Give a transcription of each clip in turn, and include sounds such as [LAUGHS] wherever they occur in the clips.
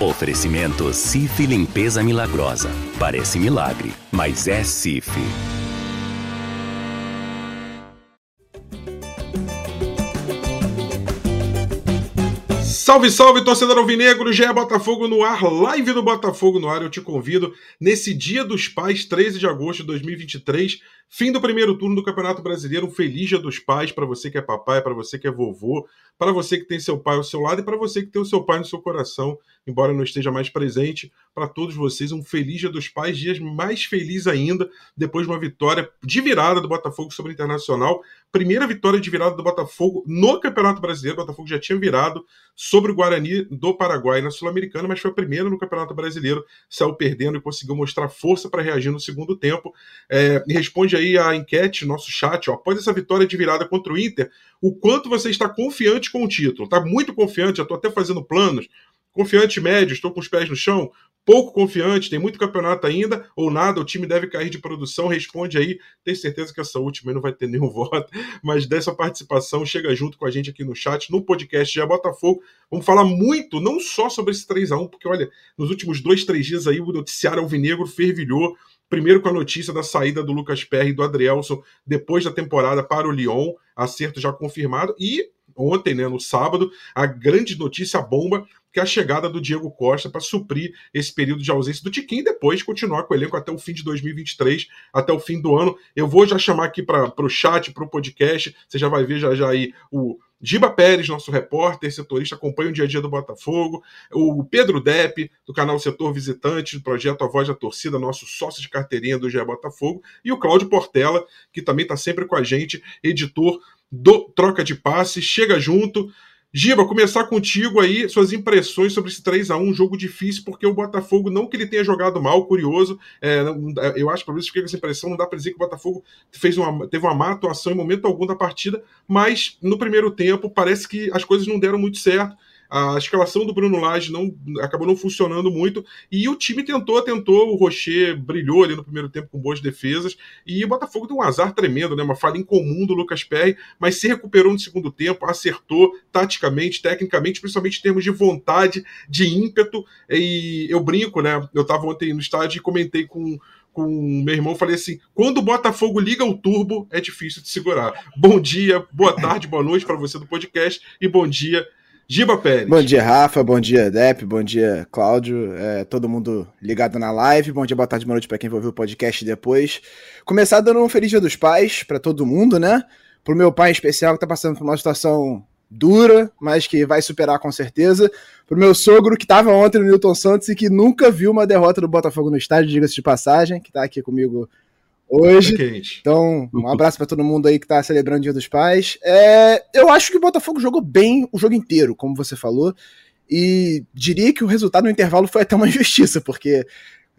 Oferecimento Cif Limpeza Milagrosa. Parece milagre, mas é Cif. Salve, salve, torcedor alvinegro, é Botafogo no ar, live do Botafogo no ar. Eu te convido nesse Dia dos Pais, 13 de agosto de 2023, fim do primeiro turno do Campeonato Brasileiro. Um feliz Dia dos Pais para você que é papai, para você que é vovô, para você que tem seu pai ao seu lado e para você que tem o seu pai no seu coração, embora não esteja mais presente. Para todos vocês, um feliz Dia dos Pais, dias mais feliz ainda depois de uma vitória de virada do Botafogo sobre o Internacional. Primeira vitória de virada do Botafogo no Campeonato Brasileiro. O Botafogo já tinha virado sobre o Guarani do Paraguai na Sul-Americana, mas foi a primeira no Campeonato Brasileiro, saiu perdendo e conseguiu mostrar força para reagir no segundo tempo. É, responde aí a enquete, nosso chat, ó, após essa vitória de virada contra o Inter, o quanto você está confiante com o título? Está muito confiante, já estou até fazendo planos. Confiante médio, estou com os pés no chão? Pouco confiante, tem muito campeonato ainda, ou nada, o time deve cair de produção, responde aí, tenho certeza que essa última não vai ter [LAUGHS] nenhum voto, mas dessa participação, chega junto com a gente aqui no chat, no podcast Já Botafogo, vamos falar muito, não só sobre esse 3 a 1 porque olha, nos últimos dois, três dias aí, o noticiário alvinegro fervilhou, primeiro com a notícia da saída do Lucas Perry e do Adrielson depois da temporada para o Lyon, acerto já confirmado, e ontem, né, no sábado, a grande notícia, a bomba, que é a chegada do Diego Costa para suprir esse período de ausência do Tiquinho e depois continuar com o elenco até o fim de 2023, até o fim do ano. Eu vou já chamar aqui para o chat, para o podcast, você já vai ver já, já aí o Giba Pérez, nosso repórter, setorista, acompanha o dia a dia do Botafogo. O Pedro Depp, do canal Setor Visitante, do projeto A Voz da Torcida, nosso sócio de carteirinha do GE Botafogo. E o Cláudio Portela, que também está sempre com a gente, editor do Troca de Passe. Chega junto. Giba, começar contigo aí, suas impressões sobre esse 3 a 1 um jogo difícil, porque o Botafogo, não que ele tenha jogado mal, curioso, é, eu acho que por isso fiquei com essa impressão, não dá para dizer que o Botafogo fez uma, teve uma má atuação em momento algum da partida, mas no primeiro tempo parece que as coisas não deram muito certo a escalação do Bruno Lage não, acabou não funcionando muito, e o time tentou, tentou, o Rocher brilhou ali no primeiro tempo com boas defesas, e o Botafogo deu um azar tremendo, né, uma falha incomum do Lucas Perry, mas se recuperou no segundo tempo, acertou taticamente, tecnicamente, principalmente em termos de vontade, de ímpeto, e eu brinco, né, eu estava ontem no estádio e comentei com com meu irmão, falei assim: quando o Botafogo liga o turbo, é difícil de segurar. Bom dia, boa tarde, boa noite para você do podcast e bom dia Giba Pérez. Bom dia, Rafa. Bom dia, Dep. Bom dia, Cláudio. É, todo mundo ligado na live. Bom dia, boa tarde, boa noite para quem vai ouvir o podcast depois. Começar dando um feliz dia dos pais para todo mundo, né? Pro meu pai em especial, que tá passando por uma situação dura, mas que vai superar com certeza. Pro meu sogro, que estava ontem no Newton Santos e que nunca viu uma derrota do Botafogo no estádio, diga-se de passagem, que está aqui comigo hoje. Então, um abraço para todo mundo aí que tá celebrando o Dia dos Pais. É, eu acho que o Botafogo jogou bem o jogo inteiro, como você falou. E diria que o resultado no intervalo foi até uma [LAUGHS] injustiça, porque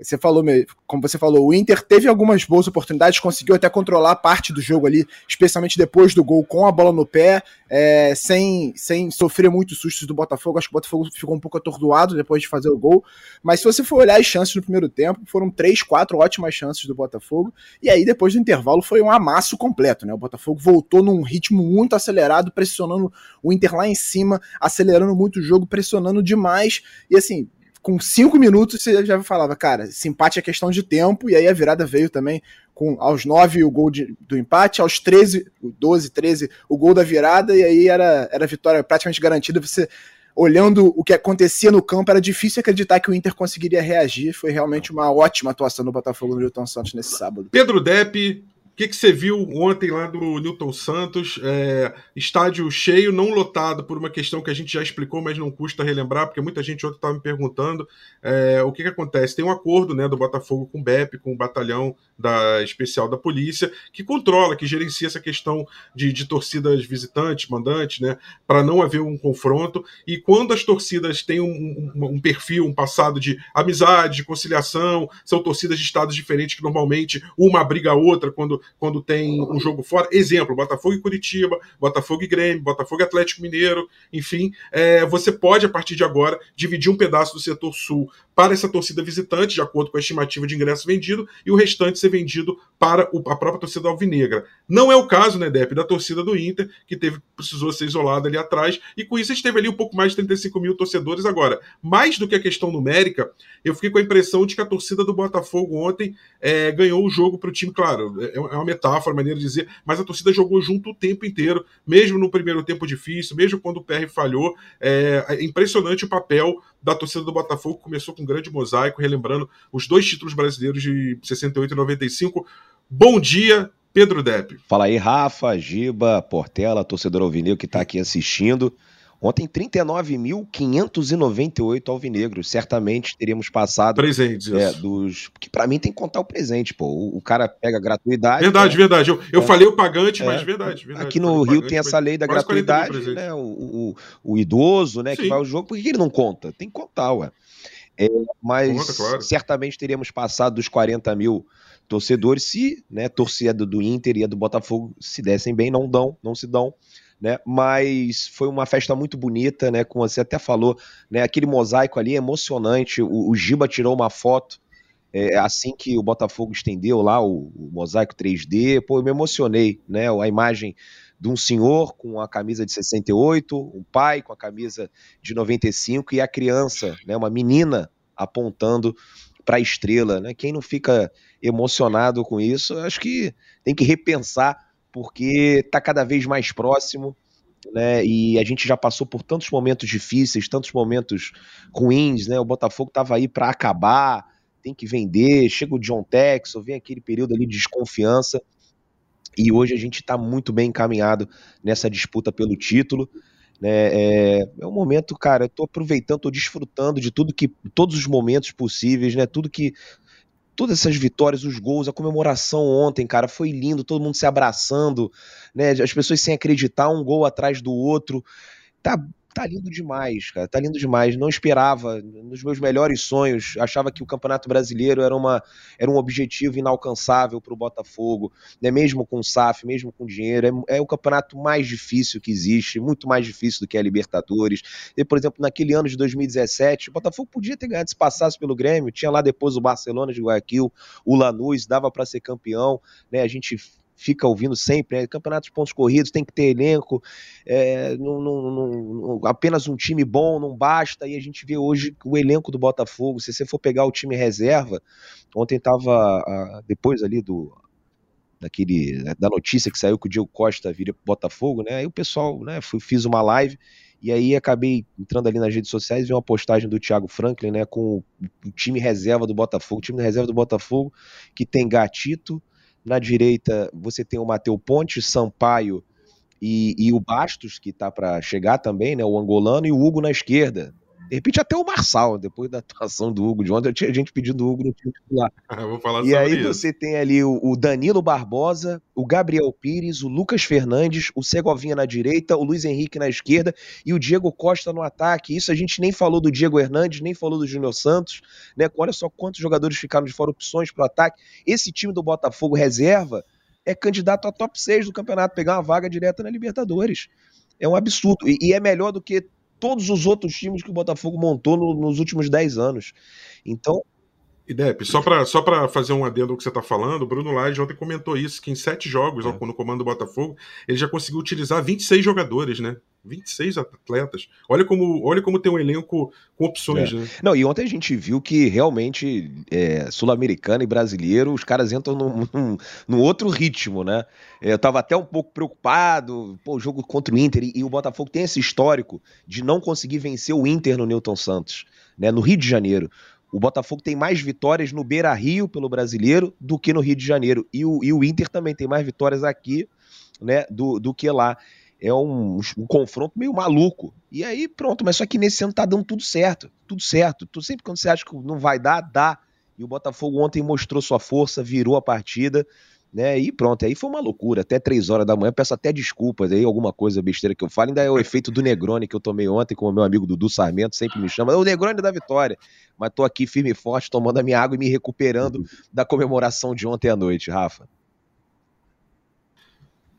você falou, como você falou, o Inter teve algumas boas oportunidades, conseguiu até controlar parte do jogo ali, especialmente depois do gol com a bola no pé, é, sem, sem sofrer muitos sustos do Botafogo. Acho que o Botafogo ficou um pouco atordoado depois de fazer o gol. Mas se você for olhar as chances no primeiro tempo, foram três, quatro ótimas chances do Botafogo. E aí, depois do intervalo, foi um amasso completo, né? O Botafogo voltou num ritmo muito acelerado, pressionando o Inter lá em cima, acelerando muito o jogo, pressionando demais. E assim, com cinco minutos você já falava, cara, esse empate é questão de tempo, e aí a virada veio também com aos 9 o gol de, do empate, aos 13, 12, 13 o gol da virada, e aí era, era vitória praticamente garantida. Você olhando o que acontecia no campo, era difícil acreditar que o Inter conseguiria reagir. Foi realmente uma ótima atuação do Botafogo no Newton Santos nesse sábado. Pedro Depp, que, que você viu ontem lá do Newton Santos? É, estádio cheio, não lotado, por uma questão que a gente já explicou, mas não custa relembrar, porque muita gente ontem estava me perguntando é, o que, que acontece. Tem um acordo né, do Botafogo com o BEP, com o batalhão da especial da polícia, que controla, que gerencia essa questão de, de torcidas visitantes, mandantes, né, para não haver um confronto. E quando as torcidas têm um, um, um, perfil, um passado de amizade, de conciliação, são torcidas de estados diferentes que normalmente uma briga a outra quando quando tem um jogo fora. Exemplo, Botafogo e Curitiba, Botafogo e Grêmio, Botafogo e Atlético Mineiro, enfim, é, você pode, a partir de agora, dividir um pedaço do setor sul para essa torcida visitante, de acordo com a estimativa de ingresso vendido, e o restante ser vendido para a própria torcida alvinegra. Não é o caso, né, Dep, da torcida do Inter, que teve, precisou ser isolada ali atrás, e com isso a gente teve ali um pouco mais de 35 mil torcedores. Agora, mais do que a questão numérica, eu fiquei com a impressão de que a torcida do Botafogo ontem é, ganhou o jogo para o time, claro, é, é uma metáfora, maneira de dizer, mas a torcida jogou junto o tempo inteiro, mesmo no primeiro tempo difícil, mesmo quando o PR falhou. É, é impressionante o papel da torcida do Botafogo, começou com um grande mosaico, relembrando os dois títulos brasileiros de 68 e 95. Bom dia, Pedro Depp. Fala aí, Rafa, Giba, Portela, torcedor alvinegro que está aqui assistindo. Ontem, 39.598 alvinegros. Certamente teríamos passado. Presentes, é, dos. Que para mim tem que contar o presente, pô. O, o cara pega gratuidade. Verdade, né? verdade. Eu, eu é. falei o pagante, é. mas verdade, verdade. Aqui no Rio tem essa lei da gratuidade, né? O, o, o, idoso, né, Sim. que vai ao jogo, por que ele não conta? Tem que contar, ué. É, mas Conta, claro. certamente teríamos passado dos 40 mil torcedores se né, torcida do, do Inter e a do Botafogo se dessem bem, não dão, não se dão né? Mas foi uma festa muito bonita, né? Como você até falou, né? Aquele mosaico ali é emocionante. O, o Giba tirou uma foto é, assim que o Botafogo estendeu lá o, o, mosaico 3D. Pô, eu me emocionei, né? A imagem de um senhor com a camisa de 68, um pai com a camisa de 95 e a criança, né? Uma menina apontando para a estrela, né? Quem não fica emocionado com isso, acho que tem que repensar porque está cada vez mais próximo, né? E a gente já passou por tantos momentos difíceis, tantos momentos ruins, né? O Botafogo estava aí para acabar, tem que vender, chega o John Texel, vem aquele período ali de desconfiança. E hoje a gente está muito bem encaminhado nessa disputa pelo título. Né? É, é um momento, cara, eu tô aproveitando, tô desfrutando de tudo que, todos os momentos possíveis, né? Tudo que todas essas vitórias, os gols, a comemoração ontem, cara, foi lindo, todo mundo se abraçando, né? As pessoas sem acreditar, um gol atrás do outro. Tá, tá lindo demais, cara. Tá lindo demais. Não esperava, nos meus melhores sonhos, achava que o Campeonato Brasileiro era, uma, era um objetivo inalcançável para o Botafogo, né? mesmo com SAF, mesmo com dinheiro. É, é, o campeonato mais difícil que existe, muito mais difícil do que a Libertadores. E, por exemplo, naquele ano de 2017, o Botafogo podia ter ganhado se passasse pelo Grêmio, tinha lá depois o Barcelona de Guayaquil, o Lanús, dava para ser campeão, né? A gente fica ouvindo sempre, né? campeonato de pontos corridos tem que ter elenco, é, não, não, não, apenas um time bom não basta, e a gente vê hoje o elenco do Botafogo, se você for pegar o time reserva, ontem estava, depois ali do daquele, da notícia que saiu que o Diego Costa viria para o Botafogo, né, aí o pessoal, né, fui, fiz uma live, e aí acabei entrando ali nas redes sociais e vi uma postagem do Thiago Franklin, né, com o time reserva do Botafogo, o time reserva do Botafogo, que tem Gatito, na direita, você tem o Mateu Ponte, Sampaio e, e o Bastos, que está para chegar também, né? O angolano, e o Hugo na esquerda. De repente até o Marçal, depois da atuação do Hugo de ontem, tinha gente pedindo o Hugo no time titular. [LAUGHS] E aí isso. você tem ali o, o, Danilo Barbosa, o Gabriel Pires, o Lucas Fernandes, o Segovinha na direita, o Luiz Henrique na esquerda e o Diego Costa no ataque. Isso a gente nem falou do Diego Hernandes, nem falou do Júnior Santos, né? Olha só quantos jogadores ficaram de fora opções para o ataque. Esse time do Botafogo reserva é candidato a top 6 do campeonato, pegar uma vaga direta na Libertadores. É um absurdo. E, e é melhor do que todos os outros times que o Botafogo montou no, nos últimos 10 anos. Então. E Depp, só para só fazer um adendo ao que você está falando, o Bruno Lage ontem comentou isso, que em sete jogos é. no comando do Botafogo, ele já conseguiu utilizar 26 jogadores, né? 26 atletas. Olha como, olha como tem um elenco com opções, é. né? Não, e ontem a gente viu que realmente é, sul-americano e brasileiro, os caras entram num, num, num, outro ritmo, né? Eu tava até um pouco preocupado, pô, o jogo contra o Inter, e, e, o Botafogo tem esse histórico de não conseguir vencer o Inter no Newton Santos, né? No Rio de Janeiro. O Botafogo tem mais vitórias no Beira Rio pelo brasileiro do que no Rio de Janeiro. E o, e o Inter também tem mais vitórias aqui né, do, do que lá é um, um, confronto meio maluco. E aí, pronto, mas só que nesse ano tá dando tudo certo. Tudo certo. Tu, sempre quando você acha que não vai dar, dá. E o Botafogo ontem mostrou sua força, virou a partida, né? E pronto, aí foi uma loucura. Até três horas da manhã, peço até desculpas aí, alguma coisa besteira que eu falo. Ainda é o efeito do Negroni que eu tomei ontem, com o meu amigo Dudu Sarmento, sempre me chama. O Negroni da vitória. Mas tô aqui firme e forte, tomando a minha água e me recuperando da comemoração de ontem à noite, Rafa.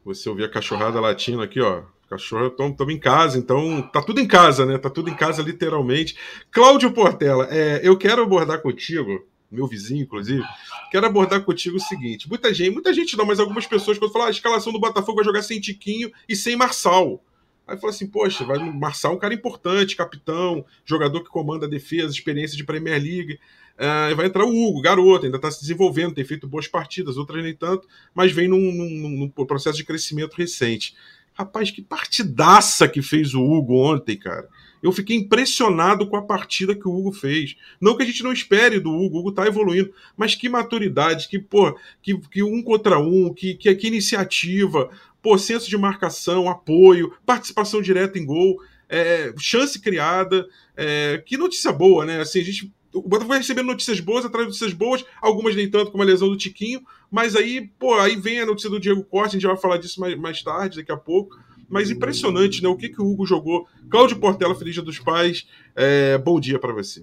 Você ouvir a cachorrada latina aqui, ó. Cachorro, estamos em casa, então tá tudo em casa, né? Tá tudo em casa, literalmente. Cláudio Portela, é, eu quero abordar contigo, meu vizinho, inclusive, quero abordar contigo o seguinte: muita gente, muita gente não, mas algumas pessoas, quando falam ah, a escalação do Botafogo vai jogar sem Tiquinho e sem Marçal. Aí fala assim, poxa, vai Marçal é um cara importante, capitão, jogador que comanda a defesa, experiência de Premier League. Uh, vai entrar o Hugo, garoto, ainda está se desenvolvendo, tem feito boas partidas, outras nem tanto, mas vem num, num, num processo de crescimento recente. Rapaz, que partidaça que fez o Hugo ontem, cara. Eu fiquei impressionado com a partida que o Hugo fez. Não que a gente não espere do Hugo, o Hugo tá evoluindo, mas que maturidade, que, pô, que, que um contra um, que, que, que iniciativa, pô, senso de marcação, apoio, participação direta em gol, é, chance criada. É, que notícia boa, né? Assim, a gente o Botafogo vai recebendo notícias boas atrás de notícias boas, algumas nem tanto como a lesão do Tiquinho, mas aí, pô, aí vem a notícia do Diego Costa, a gente vai falar disso mais, mais tarde, daqui a pouco. Mas impressionante, né? O que, que o Hugo jogou. Cláudio Portela, Feliz Dia dos Pais. É, bom dia para você.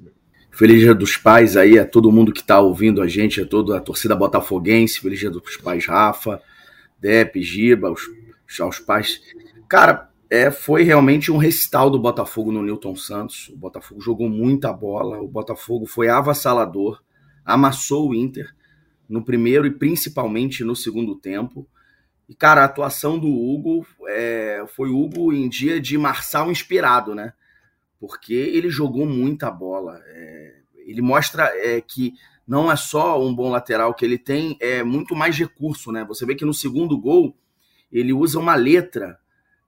Feliz Dia dos Pais aí a todo mundo que está ouvindo a gente, a toda a torcida botafoguense. Feliz Dia dos Pais, Rafa, Depe, Giba, os, os pais. Cara, é, foi realmente um recital do Botafogo no Newton Santos. O Botafogo jogou muita bola, o Botafogo foi avassalador, amassou o Inter no primeiro e principalmente no segundo tempo. E, cara, a atuação do Hugo é, foi Hugo em dia de Marçal inspirado, né? Porque ele jogou muita bola. É, ele mostra é, que não é só um bom lateral, que ele tem é muito mais recurso, né? Você vê que no segundo gol ele usa uma letra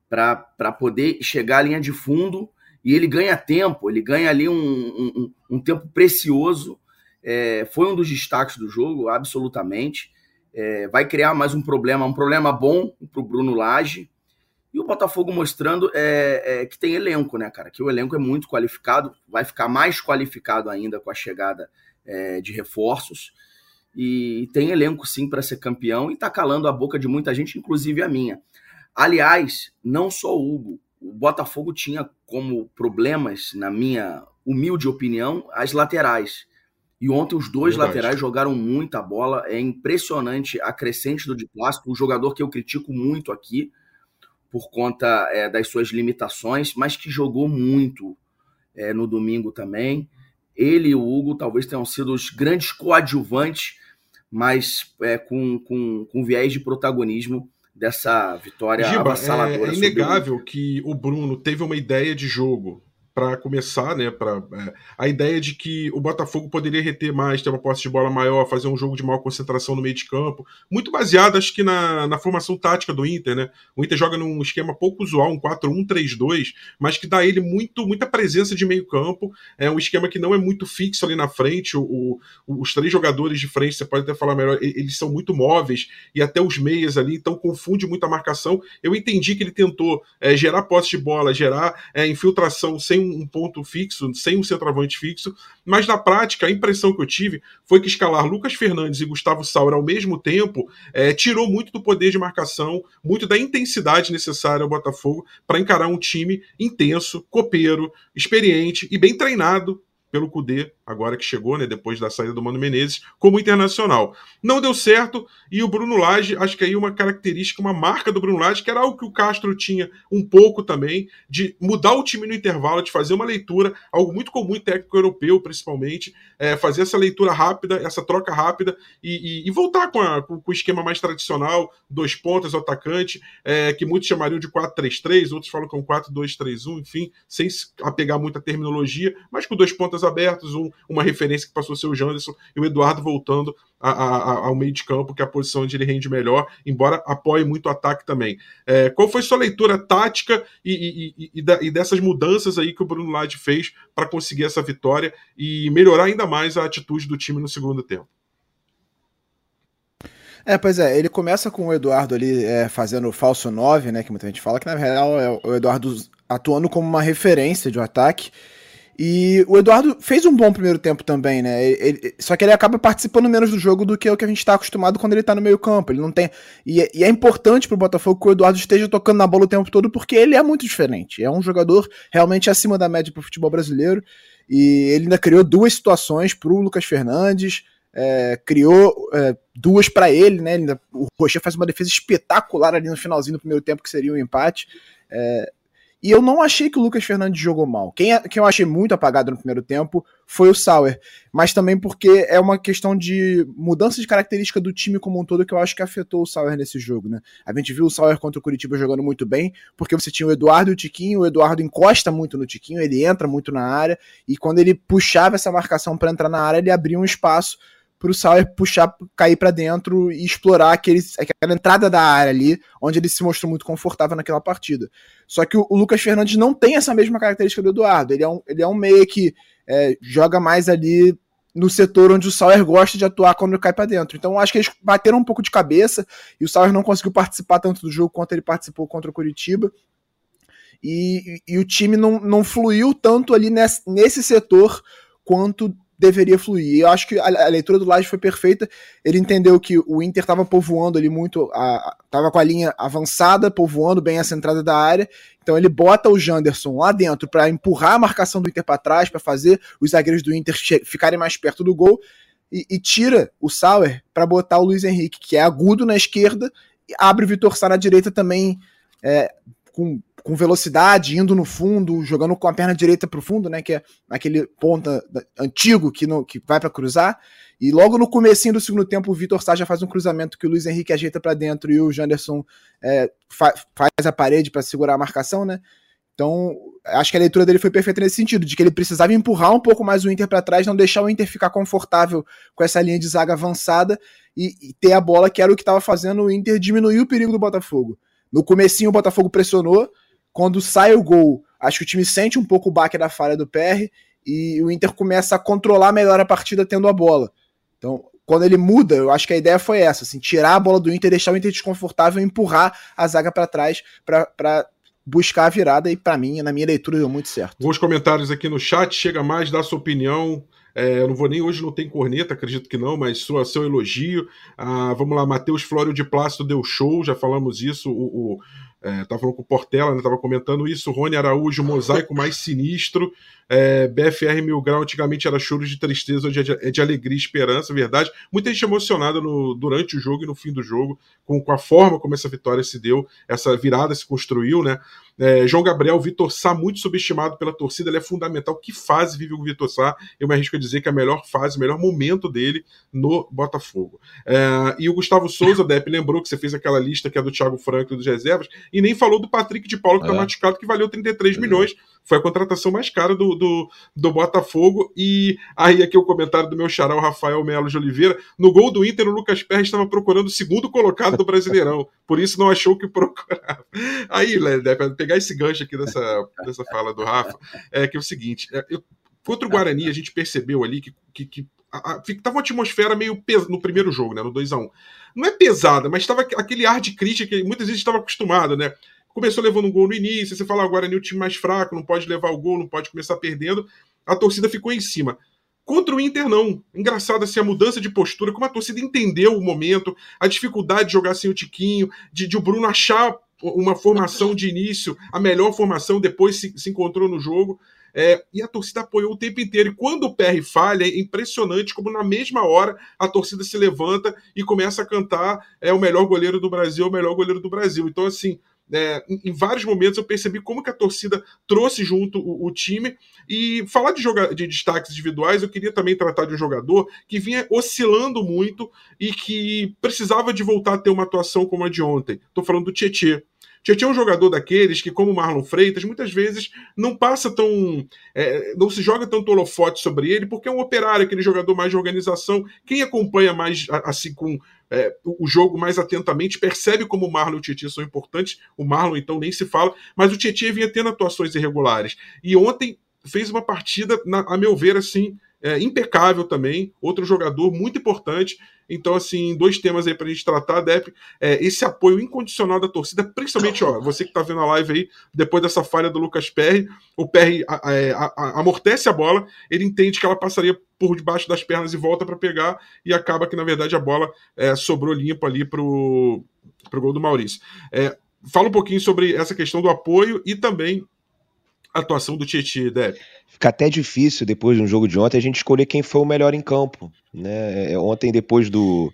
para poder chegar à linha de fundo e ele ganha tempo, ele ganha ali um, um, um tempo precioso. É, foi um dos destaques do jogo, absolutamente. É, vai criar mais um problema, um problema bom para o Bruno Lage. E o Botafogo mostrando é, é, que tem elenco, né, cara? Que o elenco é muito qualificado, vai ficar mais qualificado ainda com a chegada é, de reforços. E tem elenco sim para ser campeão e está calando a boca de muita gente, inclusive a minha. Aliás, não só o Hugo, o Botafogo tinha como problemas, na minha humilde opinião, as laterais. E ontem os dois Verdade. laterais jogaram muita bola. É impressionante a crescente do Di Plástico, um jogador que eu critico muito aqui por conta é, das suas limitações, mas que jogou muito é, no domingo também. Ele e o Hugo talvez tenham sido os grandes coadjuvantes, mas é, com, com, com viés de protagonismo dessa vitória Giba, avassaladora. É, é inegável que o Bruno teve uma ideia de jogo para começar, né, para é, a ideia de que o Botafogo poderia reter mais, ter uma posse de bola maior, fazer um jogo de maior concentração no meio de campo, muito baseado, acho que na, na formação tática do Inter, né? O Inter joga num esquema pouco usual, um 4-1-3-2, mas que dá ele muito, muita presença de meio campo. É um esquema que não é muito fixo ali na frente. O, o, os três jogadores de frente, você pode até falar melhor, eles são muito móveis e até os meias ali, então confunde muito a marcação. Eu entendi que ele tentou é, gerar posse de bola, gerar é, infiltração sem um ponto fixo, sem um centroavante fixo, mas na prática a impressão que eu tive foi que escalar Lucas Fernandes e Gustavo Sauer ao mesmo tempo é, tirou muito do poder de marcação, muito da intensidade necessária ao Botafogo para encarar um time intenso, copeiro, experiente e bem treinado pelo Cudê, agora que chegou, né, depois da saída do Mano Menezes, como internacional. Não deu certo, e o Bruno Lage, acho que aí uma característica, uma marca do Bruno Lage, que era algo que o Castro tinha um pouco também, de mudar o time no intervalo, de fazer uma leitura, algo muito comum em técnico europeu, principalmente, é, fazer essa leitura rápida, essa troca rápida, e, e, e voltar com, a, com, o esquema mais tradicional, dois pontas, atacante, é, que muitos chamariam de 4-3-3, outros falam que é um 4-2-3-1, enfim, sem apegar muita terminologia, mas com dois pontas abertos, um, uma referência que passou a ser o Janderson e o Eduardo voltando a, a, ao meio de campo, que é a posição onde ele rende melhor, embora apoie muito o ataque também. É, qual foi sua leitura tática e, e, e, da, e, dessas mudanças aí que o Bruno Lage fez para conseguir essa vitória e melhorar ainda mais a atitude do time no segundo tempo? É, pois é, ele começa com o Eduardo ali é, fazendo o falso 9, né? Que muita gente fala que na real é o Eduardo atuando como uma referência de um ataque. E o Eduardo fez um bom primeiro tempo também, né? Ele, ele, só que ele acaba participando menos do jogo do que o que a gente está acostumado quando ele está no meio campo. Ele não tem. E, e é importante pro Botafogo que o Eduardo esteja tocando na bola o tempo todo, porque ele é muito diferente. É um jogador realmente acima da média pro futebol brasileiro. E ele ainda criou duas situações pro Lucas Fernandes. é, criou é, duas para ele, né? O Rocher faz uma defesa espetacular ali no finalzinho do primeiro tempo, que seria um empate. É, e eu não achei que o Lucas Fernandes jogou mal. Quem, quem eu achei muito apagado no primeiro tempo foi o Sauer. Mas também porque é uma questão de mudança de característica do time como um todo que eu acho que afetou o Sauer nesse jogo, né? A gente viu o Sauer contra o Curitiba jogando muito bem, porque você tinha o Eduardo e o Tiquinho, o Eduardo encosta muito no Tiquinho, ele entra muito na área, e quando ele puxava essa marcação para entrar na área, ele abria um espaço para o Sauer puxar, cair para dentro e explorar aquele, aquela entrada da área ali, onde ele se mostrou muito confortável naquela partida. Só que o, o Lucas Fernandes não tem essa mesma característica do Eduardo. Ele é um, ele é um meia que é, joga mais ali no setor onde o Sauer gosta de atuar quando ele cai para dentro. Então acho que eles bateram um pouco de cabeça e o Sauer não conseguiu participar tanto do jogo quanto ele participou contra o Curitiba. E, e, e o time não, não fluiu tanto ali nesse, nesse setor quanto deveria fluir. Eu acho que a, a leitura do Laje foi perfeita. Ele entendeu que o Inter estava povoando ali muito, estava com a linha avançada, povoando bem essa entrada da área. Então ele bota o Janderson lá dentro para empurrar a marcação do Inter para trás, para fazer os zagueiros do Inter ficarem mais perto do gol. E, e tira o Sauer para botar o Luiz Henrique, que é agudo na esquerda, e abre o Vitor Sá na direita também, é, com com velocidade, indo no fundo, jogando com a perna direita para o fundo, né, que é aquele ponta antigo que, no, que vai para cruzar. E logo no comecinho do segundo tempo, o Vitor Sá já faz um cruzamento que o Luiz Henrique ajeita para dentro e o Janderson é, fa faz a parede para segurar a marcação, né? Então, acho que a leitura dele foi perfeita nesse sentido, de que ele precisava empurrar um pouco mais o Inter para trás, não deixar o Inter ficar confortável com essa linha de zaga avançada e, e ter a bola, que era o que estava fazendo o Inter diminuir o perigo do Botafogo. No comecinho o Botafogo pressionou, quando sai o gol, acho que o time sente um pouco o baque da falha do PR e o Inter começa a controlar melhor a partida tendo a bola. Então, quando ele muda, eu acho que a ideia foi essa, assim, tirar a bola do Inter, deixar o Inter desconfortável e empurrar a zaga para trás para buscar a virada e para mim, na minha leitura, deu muito certo. Alguns comentários aqui no chat, chega mais, dá sua opinião. É, eu não vou nem hoje, não tem corneta, acredito que não, mas sua, seu elogio. Ah, vamos lá, Matheus Flório de Plácido deu show, já falamos isso. O, o, é, tava falando com o Portela, né, tava comentando isso. Rony Araújo, mosaico mais sinistro. É, BFR Mil Grau antigamente era choro de tristeza, hoje é de, é de alegria e esperança, verdade. Muita gente emocionada no, durante o jogo e no fim do jogo, com, com a forma como essa vitória se deu, essa virada se construiu, né? É, João Gabriel, Vitor Sá, muito subestimado pela torcida, ele é fundamental. Que fase vive o Vitor Sá? Eu me arrisco a dizer que é a melhor fase, o melhor momento dele no Botafogo. É, e o Gustavo Souza, Depp, lembrou que você fez aquela lista que é do Thiago Franco e dos reservas, e nem falou do Patrick de Paulo, que está é. machucado, que valeu 33 é. milhões foi a contratação mais cara do, do, do, Botafogo. E aí, aqui o comentário do meu xará, Rafael Melo de Oliveira. No gol do Inter, o Lucas Perry estava procurando o segundo colocado do Brasileirão. Por isso não achou que procurava. Aí, né, para pegar esse gancho aqui dessa, dessa fala do Rafa, é que é o seguinte: é, eu, contra o Guarani, a gente percebeu ali que, que, que a, a, tava uma atmosfera meio pes... no primeiro jogo, né? No 2 a 1 Não é pesada, mas estava aquele ar de crítica que muitas vezes estava acostumado, né? Começou levando um gol no início, você fala agora é o time mais fraco, não pode levar o gol, não pode começar perdendo. A torcida ficou em cima. Contra o Inter, não. Engraçado assim, a mudança de postura, como a torcida entendeu o momento, a dificuldade de jogar sem o Tiquinho, de, de o Bruno achar uma formação de início, a melhor formação, depois se, se encontrou no jogo. É, e a torcida apoiou o tempo inteiro. E quando o PR falha, é impressionante como na mesma hora a torcida se levanta e começa a cantar é o melhor goleiro do Brasil, o melhor goleiro do Brasil. Então, assim, é, em, vários momentos eu percebi como que a torcida trouxe junto o, o time. E falar de, joga de destaques individuais, eu queria também tratar de um jogador que vinha oscilando muito e que precisava de voltar a ter uma atuação como a de ontem. Estou falando do Tietê. Tietchan é um jogador daqueles que, como Marlon Freitas, muitas vezes não passa tão. É, não se joga tanto holofote sobre ele, porque é um operário, aquele jogador mais de organização. Quem acompanha mais assim com é, o jogo mais atentamente, percebe como o Marlon e o Tietchan são importantes. O Marlon, então, nem se fala, mas o Tietchan vinha tendo atuações irregulares. E ontem fez uma partida, na, a meu ver, assim, é, impecável também. Outro jogador muito importante. Então, assim, dois temas aí para a gente tratar, Dep, é, esse apoio incondicional da torcida, principalmente, ó, você que está vendo a live aí, depois dessa falha do Lucas Perry, o Perry é, amortece a bola, ele entende que ela passaria por debaixo das pernas e volta para pegar, e acaba que, na verdade, a bola é, sobrou limpa ali pro, pro gol do Maurício. É, fala um pouquinho sobre essa questão do apoio e também atuação do Tietchan, Deb? Fica até difícil, depois de um jogo de ontem, a gente escolher quem foi o melhor em campo. Né? É, ontem, depois do,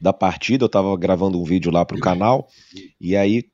da partida, eu estava gravando um vídeo lá para o canal, e aí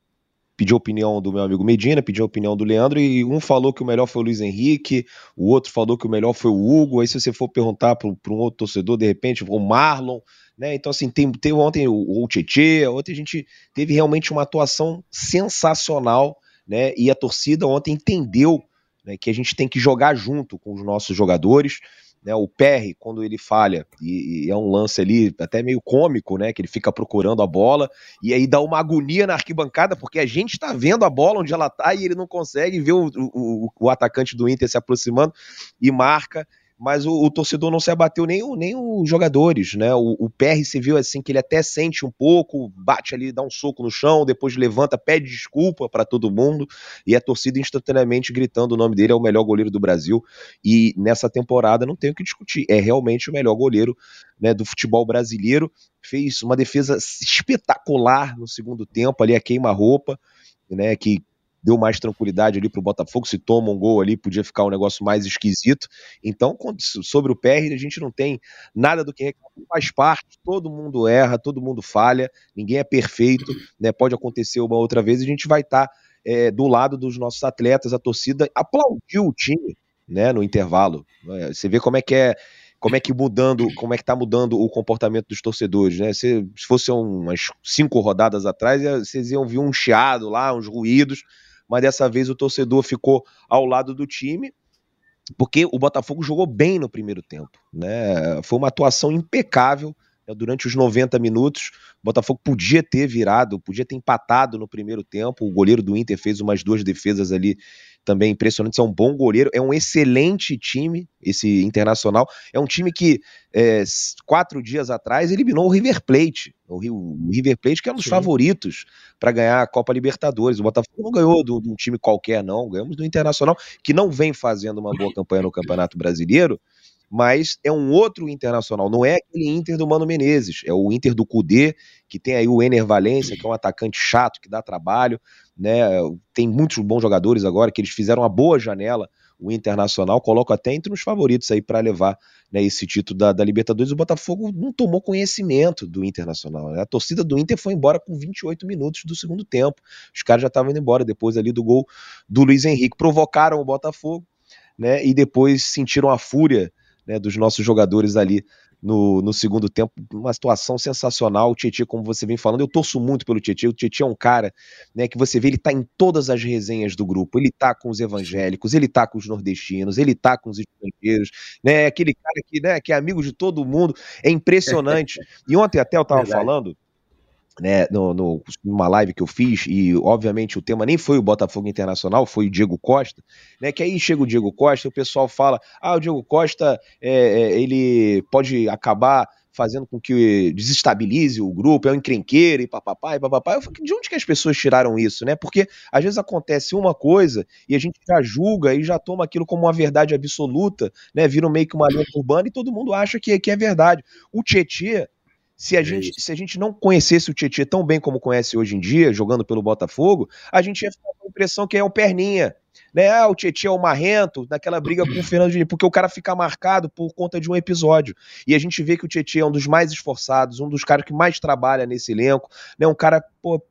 pedi a opinião do meu amigo Medina, pedi a opinião do Leandro, e um falou que o melhor foi o Luiz Henrique, o outro falou que o melhor foi o Hugo, aí se você for perguntar para um outro torcedor, de repente, o Marlon, né? Então, assim, tem, teve ontem o, o Tietê, ontem a gente teve realmente uma atuação sensacional, né? E a torcida ontem entendeu né, que a gente tem que jogar junto com os nossos jogadores. Né, o PR, quando ele falha, e, e, é um lance ali até meio cômico, né? Que ele fica procurando a bola e aí dá uma agonia na arquibancada, porque a gente está vendo a bola onde ela tá e ele não consegue ver o, o, o atacante do Inter se aproximando e marca mas o, o, torcedor não se abateu, nem, o, nem os jogadores, né? O, o PR se viu assim que ele até sente um pouco, bate ali, dá um soco no chão, depois levanta, pede desculpa para todo mundo, e a torcida instantaneamente gritando o nome dele é o melhor goleiro do Brasil. E nessa temporada não tem o que discutir, é realmente o melhor goleiro né, do futebol brasileiro. Fez uma defesa espetacular no segundo tempo, ali a queima-roupa, né? Que deu mais tranquilidade ali para o Botafogo. Se toma um gol ali, podia ficar um negócio mais esquisito. Então, sobre o PR, a gente não tem nada do que reclamar. Faz parte, todo mundo erra, todo mundo falha, ninguém é perfeito, né? Pode acontecer uma outra vez, a gente vai estar tá, é, do lado dos nossos atletas, a torcida aplaudiu o time, né, no intervalo. Você vê como é que é como é que mudando, como é que tá mudando o comportamento dos torcedores, né? Se, se fosse umas cinco rodadas atrás, vocês iam ver um chiado lá, uns ruídos, mas dessa vez o torcedor ficou ao lado do time, porque o Botafogo jogou bem no primeiro tempo, né? Foi uma atuação impecável né? durante os 90 minutos. O Botafogo podia ter virado, podia ter empatado no primeiro tempo. O goleiro do Inter fez umas duas defesas ali também impressionante. É um bom goleiro, é um excelente time, esse Internacional. É um time que é, quatro dias atrás eliminou o River Plate. O, River Plate, que é um dos Sim. favoritos para ganhar a Copa Libertadores. O Botafogo não ganhou de um time qualquer, não. Ganhamos do Internacional, que não vem fazendo uma boa campanha no Campeonato Brasileiro mas é um outro internacional, não é aquele Inter do Mano Menezes, é o Inter do Cudê, que tem aí o Ener Valência, que é um atacante chato, que dá trabalho, né? Tem muitos bons jogadores agora, que eles fizeram uma boa janela, o Internacional, coloco até entre os favoritos aí para levar né, esse título da, da, Libertadores. O Botafogo não tomou conhecimento do Internacional. Né? A torcida do Inter foi embora com 28 minutos do segundo tempo. Os caras já estavam indo embora depois ali do gol do Luiz Henrique. Provocaram o Botafogo, né? E depois sentiram a fúria né, dos nossos jogadores ali no, no segundo tempo, uma situação sensacional. O Tietchan, como você vem falando, eu torço muito pelo Tietchan. O Tietchan é um cara né, que você vê, ele tá em todas as resenhas do grupo. Ele tá com os evangélicos, ele tá com os nordestinos, ele tá com os estrangeiros, né? Aquele cara que, né, que é amigo de todo mundo. É impressionante. [LAUGHS] E ontem até eu tava Verdade. falando né, no, no, numa live que eu fiz, e obviamente o tema nem foi o Botafogo Internacional, foi o Diego Costa, né, que aí chega o Diego Costa e o pessoal fala, ah, o Diego Costa, é, é, ele pode acabar fazendo com que desestabilize o grupo, é um encrenqueiro e papapá e papapá. Eu falei, de onde que as pessoas tiraram isso, né? Porque às vezes acontece uma coisa e a gente já julga e já toma aquilo como uma verdade absoluta, né? Vira meio que uma lenda urbana e todo mundo acha que, que é verdade. O Tietê, se a, é gente, se a gente não conhecesse o Tietchan tão bem como conhece hoje em dia, jogando pelo Botafogo, a gente ia ficar com a impressão que é o perninha. Né? Ah, o Tietchan é o marrento, naquela briga com o [CLEARS THROAT] Fernando Diniz, porque o cara fica marcado por conta de um episódio. E a gente vê que o Tietchan é um dos mais esforçados, um dos caras que mais trabalha nesse elenco, né? um cara pô,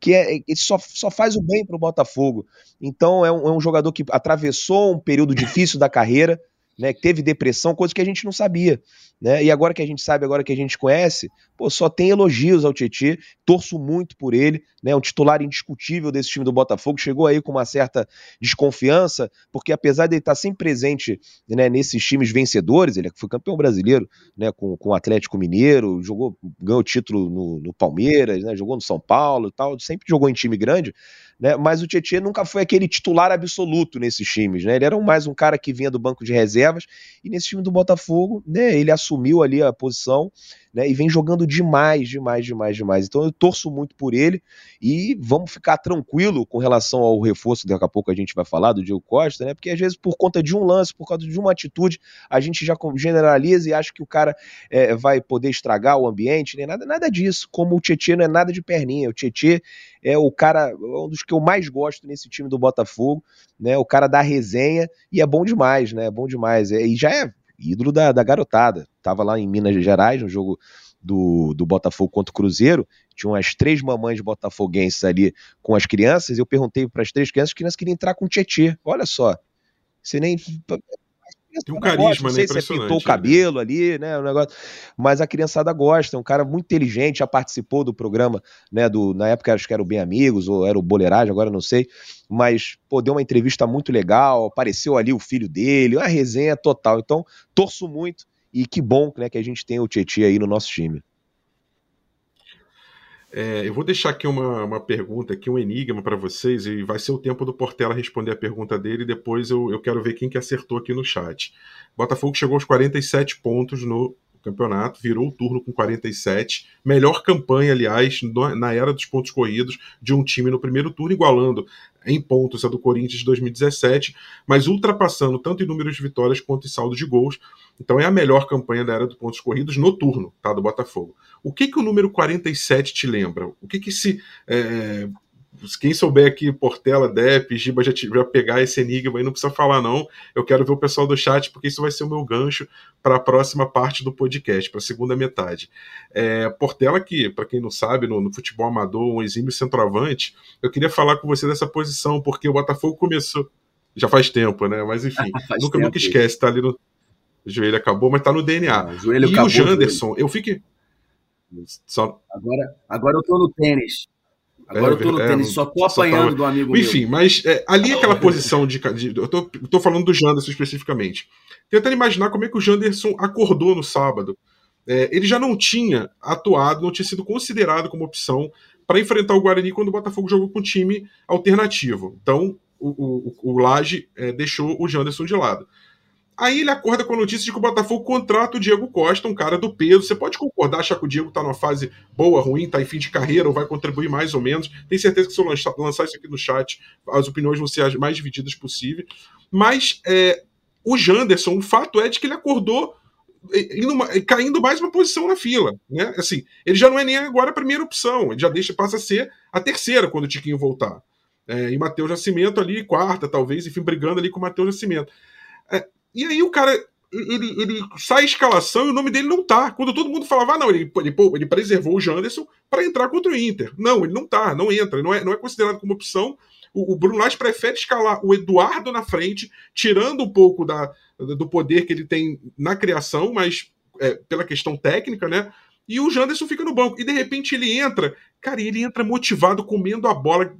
que é, ele só, só faz o bem pro Botafogo. Então é um, é um jogador que atravessou um período difícil da carreira, né, que teve depressão, coisa que a gente não sabia. Né? E agora que a gente sabe, agora que a gente conhece, pô, só tem elogios ao Tietchan, torço muito por ele, né? Um titular indiscutível desse time do Botafogo, chegou aí com uma certa desconfiança, porque apesar de ele estar sempre presente né, nesses times vencedores, ele foi campeão brasileiro né, com, com o Atlético Mineiro, jogou, ganhou título no, no Palmeiras, né, jogou no São Paulo e tal, sempre jogou em time grande, né? Mas o Tietchan nunca foi aquele titular absoluto nesses times, né? Ele era mais um cara que vinha do banco de reservas e nesse time do Botafogo, né? Ele assumiu ali a posição né? E vem jogando demais, demais, demais, demais. Então eu torço muito por ele e vamos ficar tranquilo com relação ao reforço, daqui a pouco a gente vai falar do Diego Costa, né? Porque às vezes por conta de um lance, por causa de uma atitude, a gente já generaliza e acha que o cara é, vai poder estragar o ambiente, nem nada, nada disso. Como o Tietchan não é nada de perninha, o Tietchan é o cara, um dos que eu mais gosto nesse time do Botafogo, né? O cara da resenha e é bom demais, né? É bom demais. É, e já é ídolo da, da garotada. Tava lá em Minas Gerais, no jogo do, do Botafogo contra o Cruzeiro, tinha umas três mamães botafoguenses ali com as crianças, eu perguntei para as três crianças, as crianças queriam entrar com o Tietê. Olha só, você nem tem um carisma, não sei né? se você pintou o né? cabelo ali, né? O negócio. Mas a criançada gosta, é um cara muito inteligente, já participou do programa, né? Do, na época acho que era o Bem Amigos, ou era o Boleiragem, agora não sei. Mas, pô, deu uma entrevista muito legal, apareceu ali o filho dele, uma resenha total. Então, torço muito e que bom né, que a gente tem o Tietchan aí no nosso time. É, eu vou deixar aqui uma, uma pergunta, aqui um enigma para vocês, e vai ser o tempo do Portela responder a pergunta dele, e depois eu, eu quero ver quem que acertou aqui no chat. Botafogo chegou aos 47 pontos no campeonato, virou o turno com 47. Melhor campanha, aliás, na era dos pontos corridos de um time no primeiro turno, igualando em pontos a do Corinthians de 2017, mas ultrapassando tanto em números de vitórias quanto em saldo de gols. Então é a melhor campanha da era dos pontos corridos no turno, tá, do Botafogo. O que que o número 47 te lembra? O que que se é, quem souber aqui, Portela, Dep, Giba já, já pegar esse enigma aí, não precisa falar não. Eu quero ver o pessoal do chat, porque isso vai ser o meu gancho para a próxima parte do podcast, para a segunda metade. É, Portela, que, para quem não sabe, no, no, futebol amador, um exímio centroavante, eu queria falar com você dessa posição, porque o Botafogo começou. Já faz tempo, né? Mas enfim, [LAUGHS] nunca, nunca esquece, tá ali no. O joelho acabou, mas tá no DNA. O e acabou, o Janderson, eu fiquei. Só... Agora, agora eu tô no tênis. Agora é, eu tô no é, tênis, só tô apanhando do amigo Enfim, meu. mas é, ali aquela posição de, de. eu, tô, eu tô falando do Janderson especificamente. Tentando imaginar como é que o Janderson acordou no sábado. É, ele já não tinha atuado, não tinha sido considerado como opção para enfrentar o Guarani quando o Botafogo jogou com um time alternativo. Então, o, o, o Laje é, deixou o Janderson de lado. Aí ele acorda com a notícia de que o Botafogo contrata o Diego Costa, um cara do peso. Você pode concordar, achar que o Diego tá numa fase boa, ruim, tá em fim de carreira, ou vai contribuir mais ou menos. Tenho certeza que se eu lançar, lançar isso aqui no chat, as opiniões vão ser as mais divididas possível. Mas é, o Janderson, o fato é de que ele acordou indo, caindo mais uma posição na fila. Né? Assim, ele já não é nem agora a primeira opção, ele já deixa, passa a ser a terceira quando o Tiquinho voltar. É, e Matheus Nascimento ali, quarta, talvez, enfim, brigando ali com o Matheus Nascimento. É, e aí o cara, ele, ele sai a escalação e o nome dele não tá. Quando todo mundo falava, ah, não, ele, ele, ele preservou o Janderson para entrar contra o Inter. Não, ele não tá, não entra, não é, não é considerado como opção. O, o Bruno Lage prefere escalar o Eduardo na frente, tirando um pouco da, do poder que ele tem na criação, mas é, pela questão técnica, né? E o Janderson fica no banco. E de repente ele entra, cara, e ele entra motivado, comendo a bola,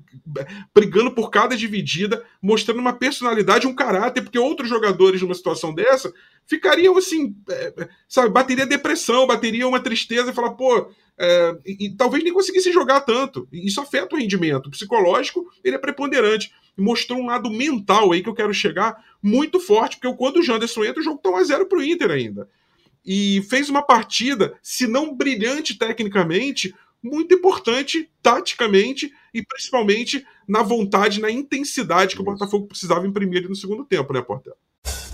brigando por cada dividida, mostrando uma personalidade, um caráter, porque outros jogadores numa situação dessa ficariam assim, é, sabe, bateria depressão, bateria uma tristeza e falar, pô, é, e, e, talvez nem conseguisse jogar tanto. Isso afeta o rendimento. O psicológico, ele é preponderante. Mostrou um lado mental aí que eu quero chegar muito forte, porque quando o Janderson entra, o jogo tá 1x0 pro Inter ainda e fez uma partida, se não brilhante tecnicamente, muito importante taticamente e principalmente na vontade, na intensidade que o Botafogo precisava imprimir no segundo tempo, né, Portela?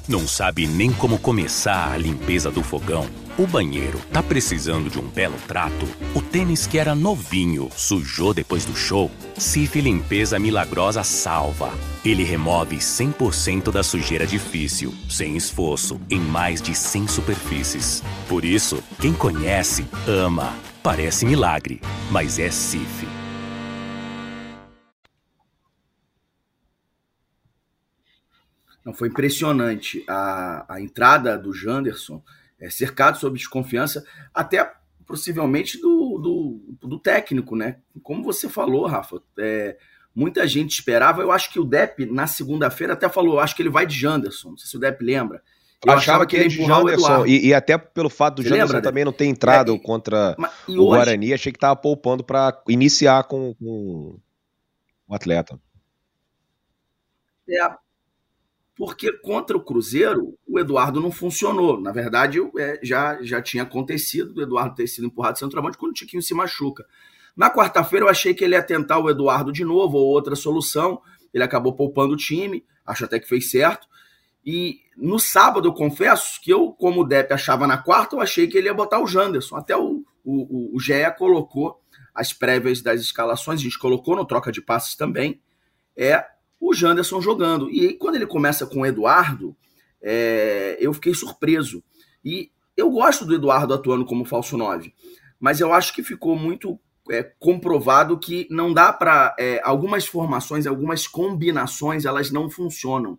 Não sabe nem como começar a limpeza do fogão? O banheiro tá precisando de um belo trato? O tênis que era novinho sujou depois do show? Cif Limpeza Milagrosa salva. Ele remove 100% da sujeira difícil, sem esforço, em mais de 100 superfícies. Por isso, quem conhece, ama. Parece milagre, mas é Cif. Não, foi impressionante a, a entrada do Janderson, é, cercado sob desconfiança, até possivelmente do, do, do, técnico, né? Como você falou, Rafa, é, muita gente esperava. Eu acho que o Depp, na segunda-feira, até falou: acho que ele vai de Janderson. Não sei se o Depp lembra. Eu achava, achava que ele ia de Janderson. E, e, até pelo fato do você Janderson lembra, também não ter entrado é, contra mas, o hoje... Guarani, achei que estava poupando para iniciar com, com o atleta. É, porque contra o Cruzeiro o Eduardo não funcionou. Na verdade, é, já, já tinha acontecido o Eduardo ter sido empurrado de centroavante quando o Tiquinho se machuca. Na quarta-feira eu achei que ele ia tentar o Eduardo de novo ou outra solução. Ele acabou poupando o time, acho até que fez certo. E no sábado, eu confesso que eu, como o Depp achava na quarta, eu achei que ele ia botar o Janderson. Até o, o, o GE colocou as prévias das escalações, a gente colocou no troca de passes também, é o Janderson jogando. E aí, quando ele começa com o Eduardo, é, eu fiquei surpreso. E eu gosto do Eduardo atuando como falso 9, mas eu acho que ficou muito é, comprovado que não dá para. É, algumas formações, algumas combinações, elas não funcionam.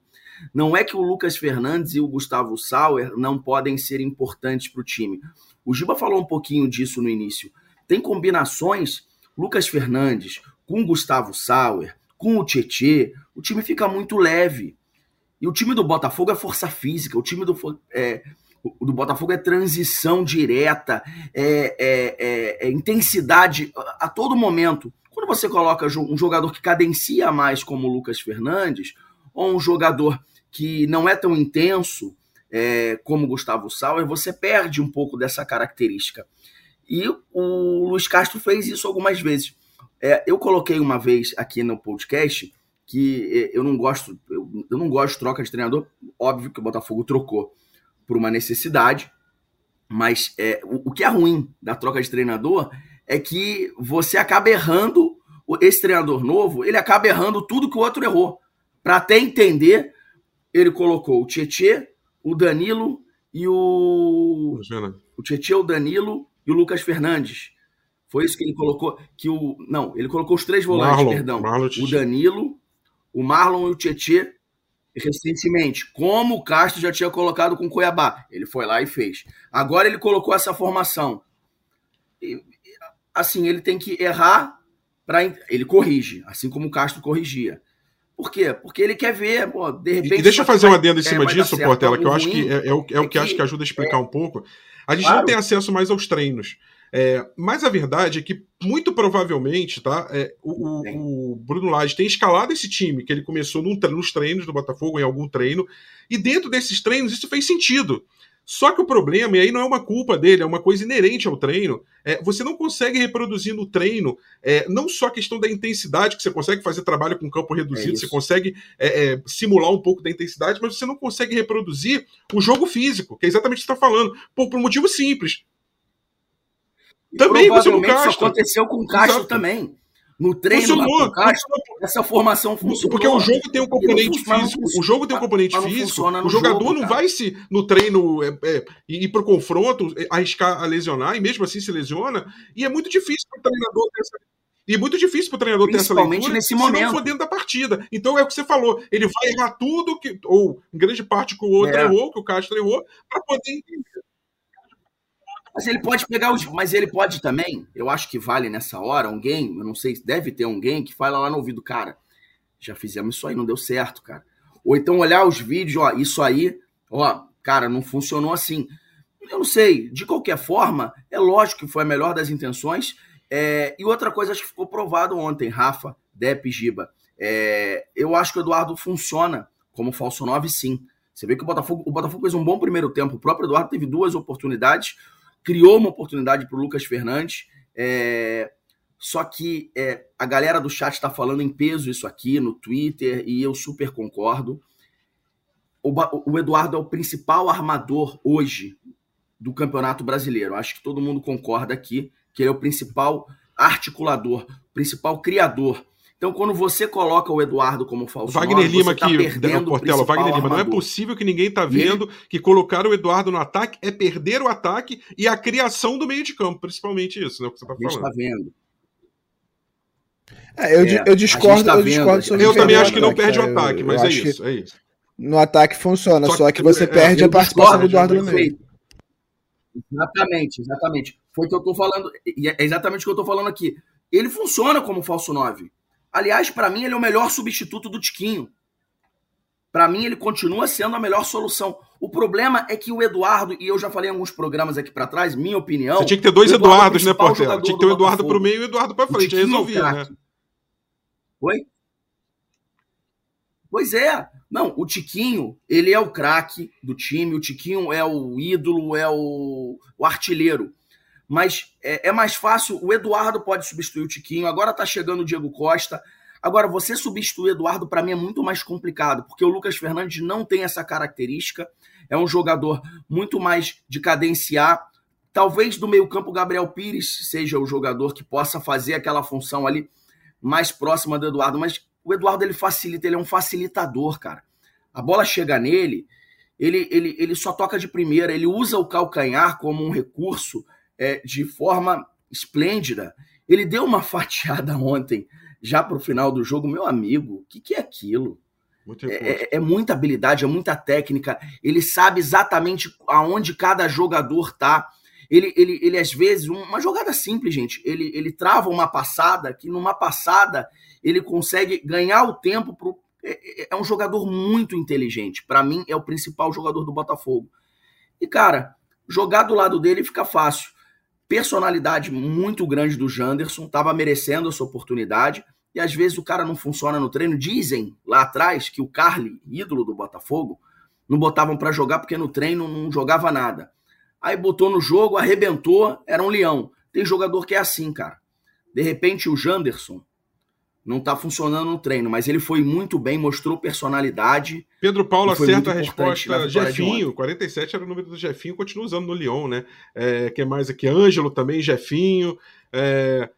Não é que o Lucas Fernandes e o Gustavo Sauer não podem ser importantes para o time. O Giba falou um pouquinho disso no início. Tem combinações, Lucas Fernandes com Gustavo Sauer, com o Tietê, o time fica muito leve. E o time do Botafogo é força física, o time do, é, do Botafogo é transição direta, é, é, é, é intensidade a, a todo momento. Quando você coloca um jogador que cadencia mais, como o Lucas Fernandes, ou um jogador que não é tão intenso é, como Gustavo Sauer, você perde um pouco dessa característica. E o Luiz Castro fez isso algumas vezes. É, eu coloquei uma vez aqui no podcast que é, eu não gosto, eu, eu não gosto de troca de treinador. Óbvio que o Botafogo trocou por uma necessidade, mas é, o, o que é ruim da troca de treinador é que você acaba errando esse treinador novo, ele acaba errando tudo que o outro errou. Para até entender ele colocou o Tietê, o Danilo e o. O Tietê, o Danilo e o Lucas Fernandes. Foi isso que ele colocou. Que o Não, ele colocou os três volantes, Marlon, perdão. Marlon, o Danilo, o Marlon e o Tietê recentemente. Como o Castro já tinha colocado com o Cuiabá. Ele foi lá e fez. Agora ele colocou essa formação. E, assim, ele tem que errar para. Ele corrige, assim como o Castro corrigia. Por quê? Porque ele quer ver, pô, de repente. E deixa eu fazer uma adendo em cima disso, Portela, que eu acho que é, é, o, é o que é acho que ajuda a explicar é. um pouco. A gente claro. não tem acesso mais aos treinos. É, mas a verdade é que, muito provavelmente, tá? É, o, o, Bruno Lage tem escalado esse time, que ele começou num, nos treinos do Botafogo, em algum treino, e dentro desses treinos isso fez sentido. Só que o problema, e aí não é uma culpa dele, é uma coisa inerente ao treino, é, você não consegue reproduzir no treino é, não só a questão da intensidade, que você consegue fazer trabalho com campo reduzido, é você consegue é, é, simular um pouco da intensidade, mas você não consegue reproduzir o jogo físico, que é exatamente o que você está falando, por, por um motivo simples. E também você com o Castro. Isso aconteceu com o Castro Exato. também. No treino funcionou, Castro, essa formação funciona. Porque o jogo tem um componente físico. O jogo tem um componente físico. O jogador jogo, não vai se, no treino, é, é, ir para o confronto, é, arriscar a lesionar, e mesmo assim se lesiona. E é muito difícil para o treinador ter essa. E é muito difícil para o treinador ter essa leitura nesse momento. se não for dentro da partida. Então é o que você falou. Ele vai errar tudo, que, ou em grande parte que o outro é. errou, que o Castro errou, para poder entender. Mas ele pode pegar os. Mas ele pode também, eu acho que vale nessa hora, alguém, eu não sei, deve ter alguém que fala lá no ouvido, cara, já fizemos isso aí, não deu certo, cara. Ou então olhar os vídeos, ó, isso aí, ó, cara, não funcionou assim. Eu não sei, de qualquer forma, é lógico que foi a melhor das intenções. É, e outra coisa, acho que ficou provado ontem, Rafa, Dep, Giba. É, eu acho que o Eduardo funciona como falso 9, sim. Você vê que o Botafogo, o Botafogo fez um bom primeiro tempo. O próprio Eduardo teve duas oportunidades criou uma oportunidade para o Lucas Fernandes. É, só que é, a galera do chat está falando em peso isso aqui no Twitter e eu super concordo. O, o, Eduardo é o principal armador hoje do Campeonato Brasileiro. Acho que todo mundo concorda aqui que ele é o principal articulador, principal criador então, quando você coloca o Eduardo como falso Wagner Lima tá aqui, Portela, Wagner Lima, armador. não é possível que ninguém está vendo que colocar o Eduardo no ataque é perder o ataque e a criação do meio de campo, principalmente isso, né, o que você está falando. está vendo. É, eu, é, eu discordo, tá eu discordo sobre Eu também acho que não perde o ataque, mas é isso, é isso. No ataque funciona, só, só que, você é, perde a participação do Eduardo no meio. Exatamente, exatamente. Foi o que eu estou falando, e é exatamente o que eu estou falando aqui. Ele funciona como falso 9 Aliás, para mim, ele é o melhor substituto do Tiquinho. Para mim, ele continua sendo a melhor solução. O problema é que o Eduardo, e eu já falei em alguns programas aqui para trás, minha opinião. Você tinha que ter dois Eduardo Eduardos, né, Portela? Tinha que ter o Eduardo pro meio e o Eduardo pra frente. Resolvia, é né? Oi? Pois é. Não, o Tiquinho, ele é o craque do time, o Tiquinho é o ídolo, é o, o artilheiro. Mas é, é, mais fácil, o Eduardo pode substituir o Tiquinho, agora tá chegando o Diego Costa. Agora, você substituir o Eduardo, para mim, é muito mais complicado, porque o Lucas Fernandes não tem essa característica. É um jogador muito mais de cadenciar. Talvez do meio-campo, Gabriel Pires seja o jogador que possa fazer aquela função ali mais próxima do Eduardo, mas o Eduardo ele facilita, ele é um facilitador, cara. A bola chega nele, ele, ele, ele só toca de primeira, ele usa o calcanhar como um recurso é, de forma esplêndida. Ele deu uma [LAUGHS] fatiada ontem, já para o final do jogo. Meu amigo, o que, que é aquilo? É, é, é, muita habilidade, é muita técnica. Ele sabe exatamente aonde cada jogador tá. Ele, ele, ele às vezes, uma jogada simples, gente. Ele, ele trava uma passada, que numa passada ele consegue ganhar o tempo pro. É, é, é um jogador muito inteligente. Para mim, é o principal jogador do Botafogo. E, cara, jogar do lado dele fica fácil. Personalidade muito grande do Janderson, tava merecendo essa oportunidade. E às vezes o cara não funciona no treino. Dizem lá atrás que o Carly, ídolo do Botafogo, não botavam para jogar porque no treino não jogava nada. Aí botou no jogo, arrebentou, era um leão. Tem jogador que é assim, cara. De repente o Janderson não está funcionando no treino, mas ele foi muito bem, mostrou personalidade. Pedro Paulo acerta a resposta. Jefinho, 47 era o número do Jefinho, continua usando no Lyon, né? É, que mais aqui? Ângelo também, Jefinho. É,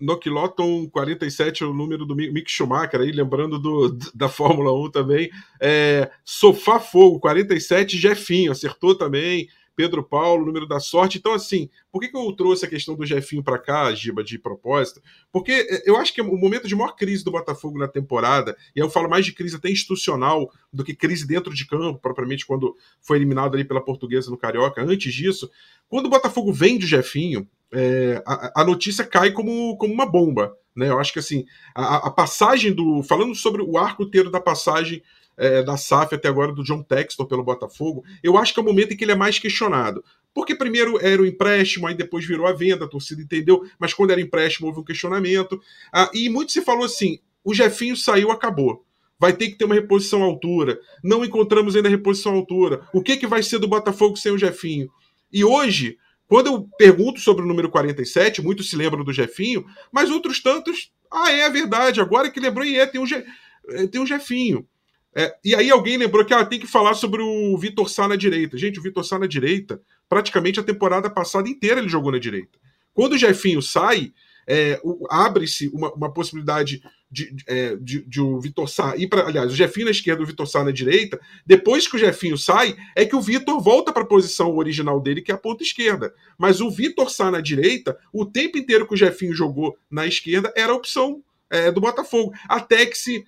Nokiloton 47 é o número do Mick Schumacher, aí, lembrando do, da Fórmula 1 também. É, Sofá Fogo 47, Jefinho, acertou também. Pedro Paulo, número da sorte. Então, assim, por que, que eu trouxe a questão do Jefinho para cá, Giba, de propósito? Porque é, eu acho que é o momento de maior crise do Botafogo na temporada, e eu falo mais de crise até institucional do que crise dentro de campo, propriamente quando foi eliminado ali pela portuguesa no Carioca. Antes disso, quando o Botafogo vende o Jefinho, é, a, a, notícia cai como, como uma bomba. Né? Eu acho que assim, a, a passagem do. Falando sobre o arco inteiro da passagem é, da SAF até agora do John Textor pelo Botafogo, eu acho que é o momento em que ele é mais questionado. Porque primeiro era o empréstimo, aí depois virou a venda, a torcida entendeu, mas quando era empréstimo houve um questionamento. Ah, e muito se falou assim: o Jefinho saiu, acabou. Vai ter que ter uma reposição à altura. Não encontramos ainda reposição à altura. O que, que vai ser do Botafogo sem o Jefinho? E hoje, quando eu pergunto sobre o número 47, muitos se lembram do Jefinho, mas outros tantos, ah, é verdade, agora que lembrou, e é, tem um, tem um Jefinho. É, e aí alguém lembrou que ah, tem que falar sobre o Vitor Sá na direita. Gente, o Vitor Sá na direita, praticamente a temporada passada inteira ele jogou na direita. Quando o Jefinho sai, é, abre-se uma, uma, possibilidade de, de, é, de, de o Vitor Sá ir para. Aliás, o Jefinho na esquerda, o Vitor Sá na direita. Depois que o Jefinho sai, é que o Vitor volta para a posição original dele, que é a ponta esquerda. Mas o Vitor Sá na direita, o tempo inteiro que o Jefinho jogou na esquerda, era a opção é, do Botafogo. Até que se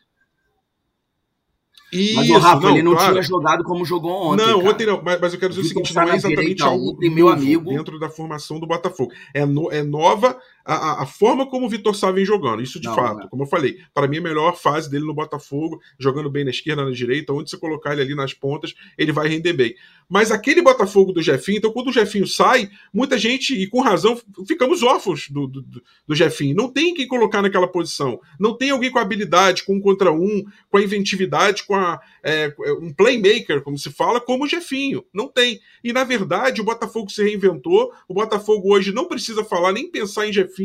isso, mas o Rafa, não, ele não claro. tinha jogado como jogou ontem. Não, cara. ontem não, mas, mas eu quero dizer o seguinte: não é exatamente algo ontem, meu amigo. dentro da formação do Botafogo. É, no, é nova a, a, forma como o Vitor Sá vem jogando. Isso de não, fato, como eu falei, para mim a melhor fase dele no Botafogo, jogando bem na esquerda, na direita, onde você colocar ele ali nas pontas, ele vai render bem. Mas aquele Botafogo do Jefinho, então quando o Jefinho sai, muita gente, e com razão, ficamos órfãos do, do, do Jefinho. Não tem quem colocar naquela posição. Não tem alguém com habilidade, com um contra um, com a inventividade, com a, é, um playmaker, como se fala, como o Jefinho. Não tem. E na verdade, o Botafogo se reinventou. O Botafogo hoje não precisa falar nem pensar em Jefinho.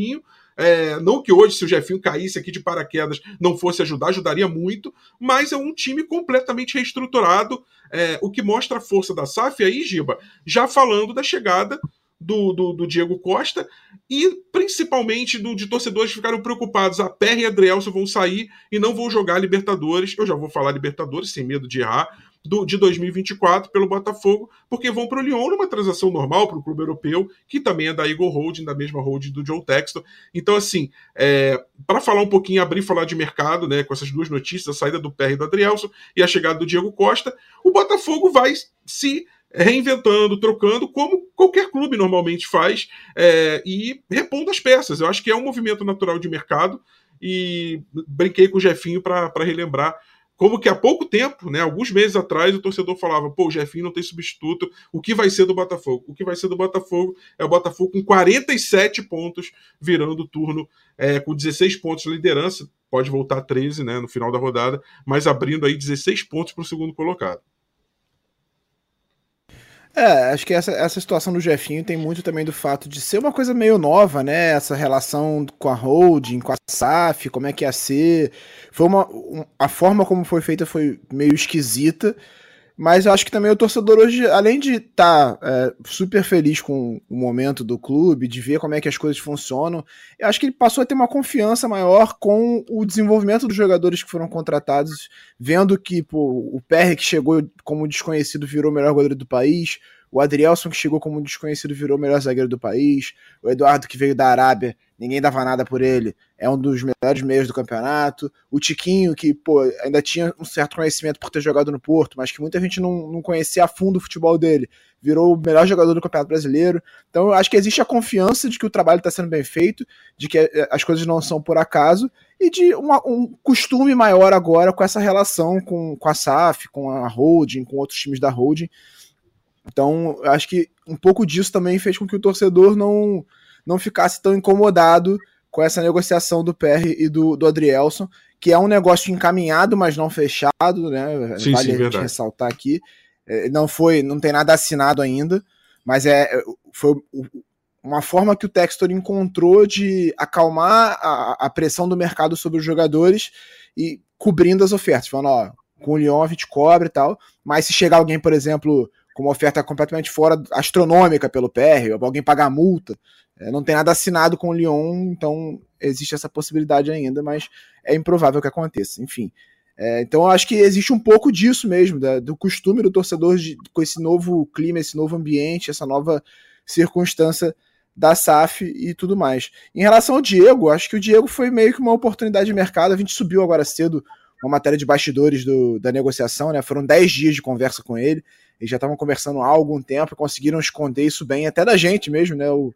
É, não que hoje, se o Jefinho caísse aqui de paraquedas, não fosse ajudar, ajudaria muito, mas é um time completamente reestruturado, é, o que mostra a força da SAF. E aí, Giba, já falando da chegada do, do, do, Diego Costa e principalmente do, de torcedores que ficaram preocupados. A Perry e a Adrielson vão sair e não vão jogar Libertadores. Eu já vou falar Libertadores sem medo de errar. Do, de 2024 pelo Botafogo, porque vão para o Lyon numa transação normal para o clube europeu, que também é da Eagle Holding, da mesma holding do Joe Texton. Então, assim, é, para falar um pouquinho, abrir falar de mercado, né, com essas duas notícias, a saída do Perry e do Adrielson e a chegada do Diego Costa, o Botafogo vai se reinventando, trocando, como qualquer clube normalmente faz, é, e repondo as peças. Eu acho que é um movimento natural de mercado e brinquei com o Jefinho para relembrar como que há pouco tempo, né, alguns meses atrás, o torcedor falava: pô, o Jefinho não tem substituto, o que vai ser do Botafogo? O que vai ser do Botafogo é o Botafogo com 47 pontos, virando o turno é, com 16 pontos de liderança. pode voltar a 13 né, no final da rodada, mas abrindo aí 16 pontos para o segundo colocado. É, acho que essa, essa situação do Jefinho tem muito também do fato de ser uma coisa meio nova, né? Essa relação com a holding, com a SAF, como é que ia ser. Foi uma. Um, a forma como foi feita foi meio esquisita. Mas eu acho que também o torcedor hoje, além de estar tá, é, super feliz com o momento do clube, de ver como é que as coisas funcionam, eu acho que ele passou a ter uma confiança maior com o desenvolvimento dos jogadores que foram contratados, vendo que pô, o PR que chegou como desconhecido virou o melhor goleiro do país, o Adrielson, que chegou como desconhecido, virou o melhor zagueiro do país. O Eduardo, que veio da Arábia, ninguém dava nada por ele, é um dos melhores meios do campeonato. O Tiquinho, que pô, ainda tinha um certo conhecimento por ter jogado no Porto, mas que muita gente não, não conhecia a fundo o futebol dele, virou o melhor jogador do Campeonato Brasileiro. Então, acho que existe a confiança de que o trabalho está sendo bem feito, de que eh, as coisas não são por acaso, e de uma, um costume maior agora com essa relação com, com a SAF, com a Holding, com outros times da Holding. Então, acho que um pouco disso também fez com que o torcedor não, não ficasse tão incomodado com essa negociação do PR e do, do Adrielson, que é um negócio encaminhado, mas não fechado, né? Sim, vale sim, a gente ressaltar aqui. É, não foi, não tem nada assinado ainda, mas é foi uma forma que o Textor encontrou de acalmar a, a pressão do mercado sobre os jogadores e cobrindo as ofertas, falando, ó, com o Lyon a gente cobra e tal, mas se chegar alguém, por exemplo, com uma oferta completamente fora, astronômica pelo PR, alguém pagar multa. É, não tem nada assinado com o Lyon, então existe essa possibilidade ainda, mas é improvável que aconteça. Enfim. É, então eu acho que existe um pouco disso mesmo, da, do costume do torcedor de, com esse novo clima, esse novo ambiente, essa nova circunstância da SAF e tudo mais. Em relação ao Diego, acho que o Diego foi meio que uma oportunidade de mercado. A gente subiu agora cedo uma matéria de bastidores do, da negociação, né? Foram 10 dias de conversa com ele. Eles já estavam conversando há algum tempo, conseguiram esconder isso bem, até da gente mesmo, né? O,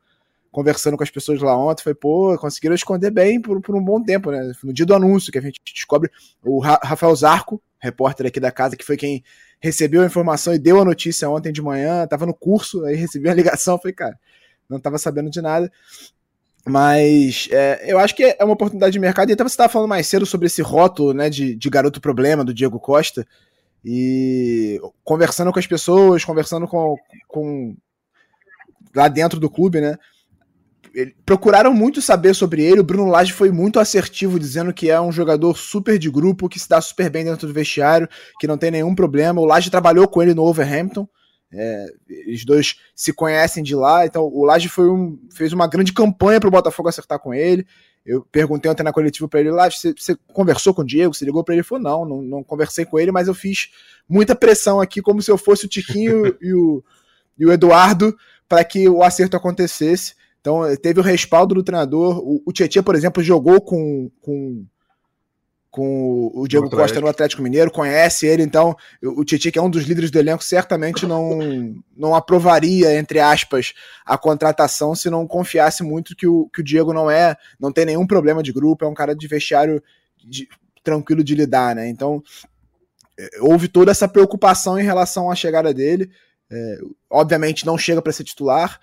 conversando com as pessoas lá ontem, foi, pô, conseguiram esconder bem por, por um bom tempo, né? No dia do anúncio que a gente descobre, o Ra Rafael Zarco, repórter aqui da casa, que foi quem recebeu a informação e deu a notícia ontem de manhã, tava no curso, aí recebi a ligação, falei, cara, não tava sabendo de nada. Mas é, eu acho que é uma oportunidade de mercado. E até você estava falando mais cedo sobre esse rótulo né, de, de garoto problema do Diego Costa. E conversando com as pessoas, conversando com, com lá dentro do clube, né? procuraram muito saber sobre ele. O Bruno Lage foi muito assertivo, dizendo que é um jogador super de grupo, que se dá super bem dentro do vestiário, que não tem nenhum problema. O Lage trabalhou com ele no Overhampton. É, eles dois se conhecem de lá, então o Lage um, fez uma grande campanha para o Botafogo acertar com ele. Eu perguntei ontem na coletiva para ele lá, você, você, conversou com o Diego? Você ligou para ele? Ele falou, não, não, não, conversei com ele, mas eu fiz muita pressão aqui, como se eu fosse o Tiquinho [LAUGHS] e, o, e o Eduardo, para que o acerto acontecesse. Então, teve o respaldo do treinador. O, o Tietchan, por exemplo, jogou com, com com o Diego Costa no Atlético Mineiro, conhece ele, então o Titi, que é um dos líderes do elenco, certamente não, não aprovaria, entre aspas, a contratação se não confiasse muito que o, que o Diego não é, não tem nenhum problema de grupo, é um cara de vestiário de, tranquilo de lidar, né? Então é, houve toda essa preocupação em relação à chegada dele. É, obviamente não chega para ser titular,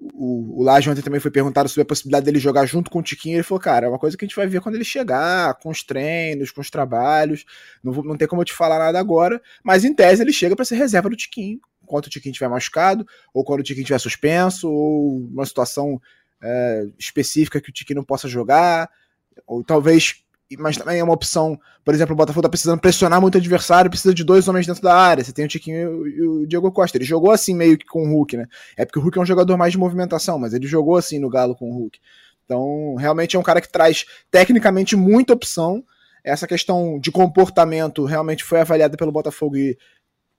o, o Laje ontem também foi perguntado sobre a possibilidade dele jogar junto com o Tiquinho. Ele falou, cara, é uma coisa que a gente vai ver quando ele chegar, com os treinos, com os trabalhos. Não, vou, não tem como eu te falar nada agora, mas em tese ele chega para ser reserva do Tiquinho, enquanto o Tiquinho estiver machucado, ou quando o Tiquinho estiver suspenso, ou uma situação é, específica que o Tiquinho não possa jogar, ou talvez mas também é uma opção. Por exemplo, o Botafogo tá precisando pressionar muito o adversário, precisa de dois homens dentro da área. Você tem o Tiquinho e o Diego Costa. Ele jogou assim meio que com o Hulk, né? É porque o Hulk é um jogador mais de movimentação, mas ele jogou assim no Galo com o Hulk. Então, realmente é um cara que traz tecnicamente muita opção. Essa questão de comportamento realmente foi avaliada pelo Botafogo e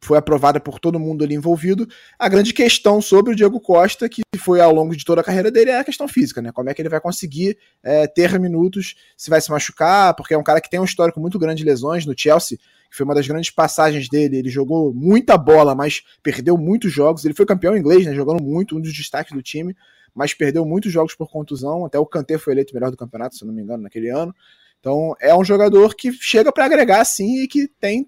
foi aprovada por todo mundo ali envolvido. A grande questão sobre o Diego Costa, que foi ao longo de toda a carreira dele, é a questão física, né? Como é que ele vai conseguir é, ter minutos, se vai se machucar, porque é um cara que tem um histórico muito grande de lesões no Chelsea, que foi uma das grandes passagens dele. Ele jogou muita bola, mas perdeu muitos jogos. Ele foi campeão inglês, né? Jogando muito, um dos destaques do time, mas perdeu muitos jogos por contusão. Até o Kanté foi eleito melhor do campeonato, se não me engano, naquele ano. Então é um jogador que chega para agregar sim e que tem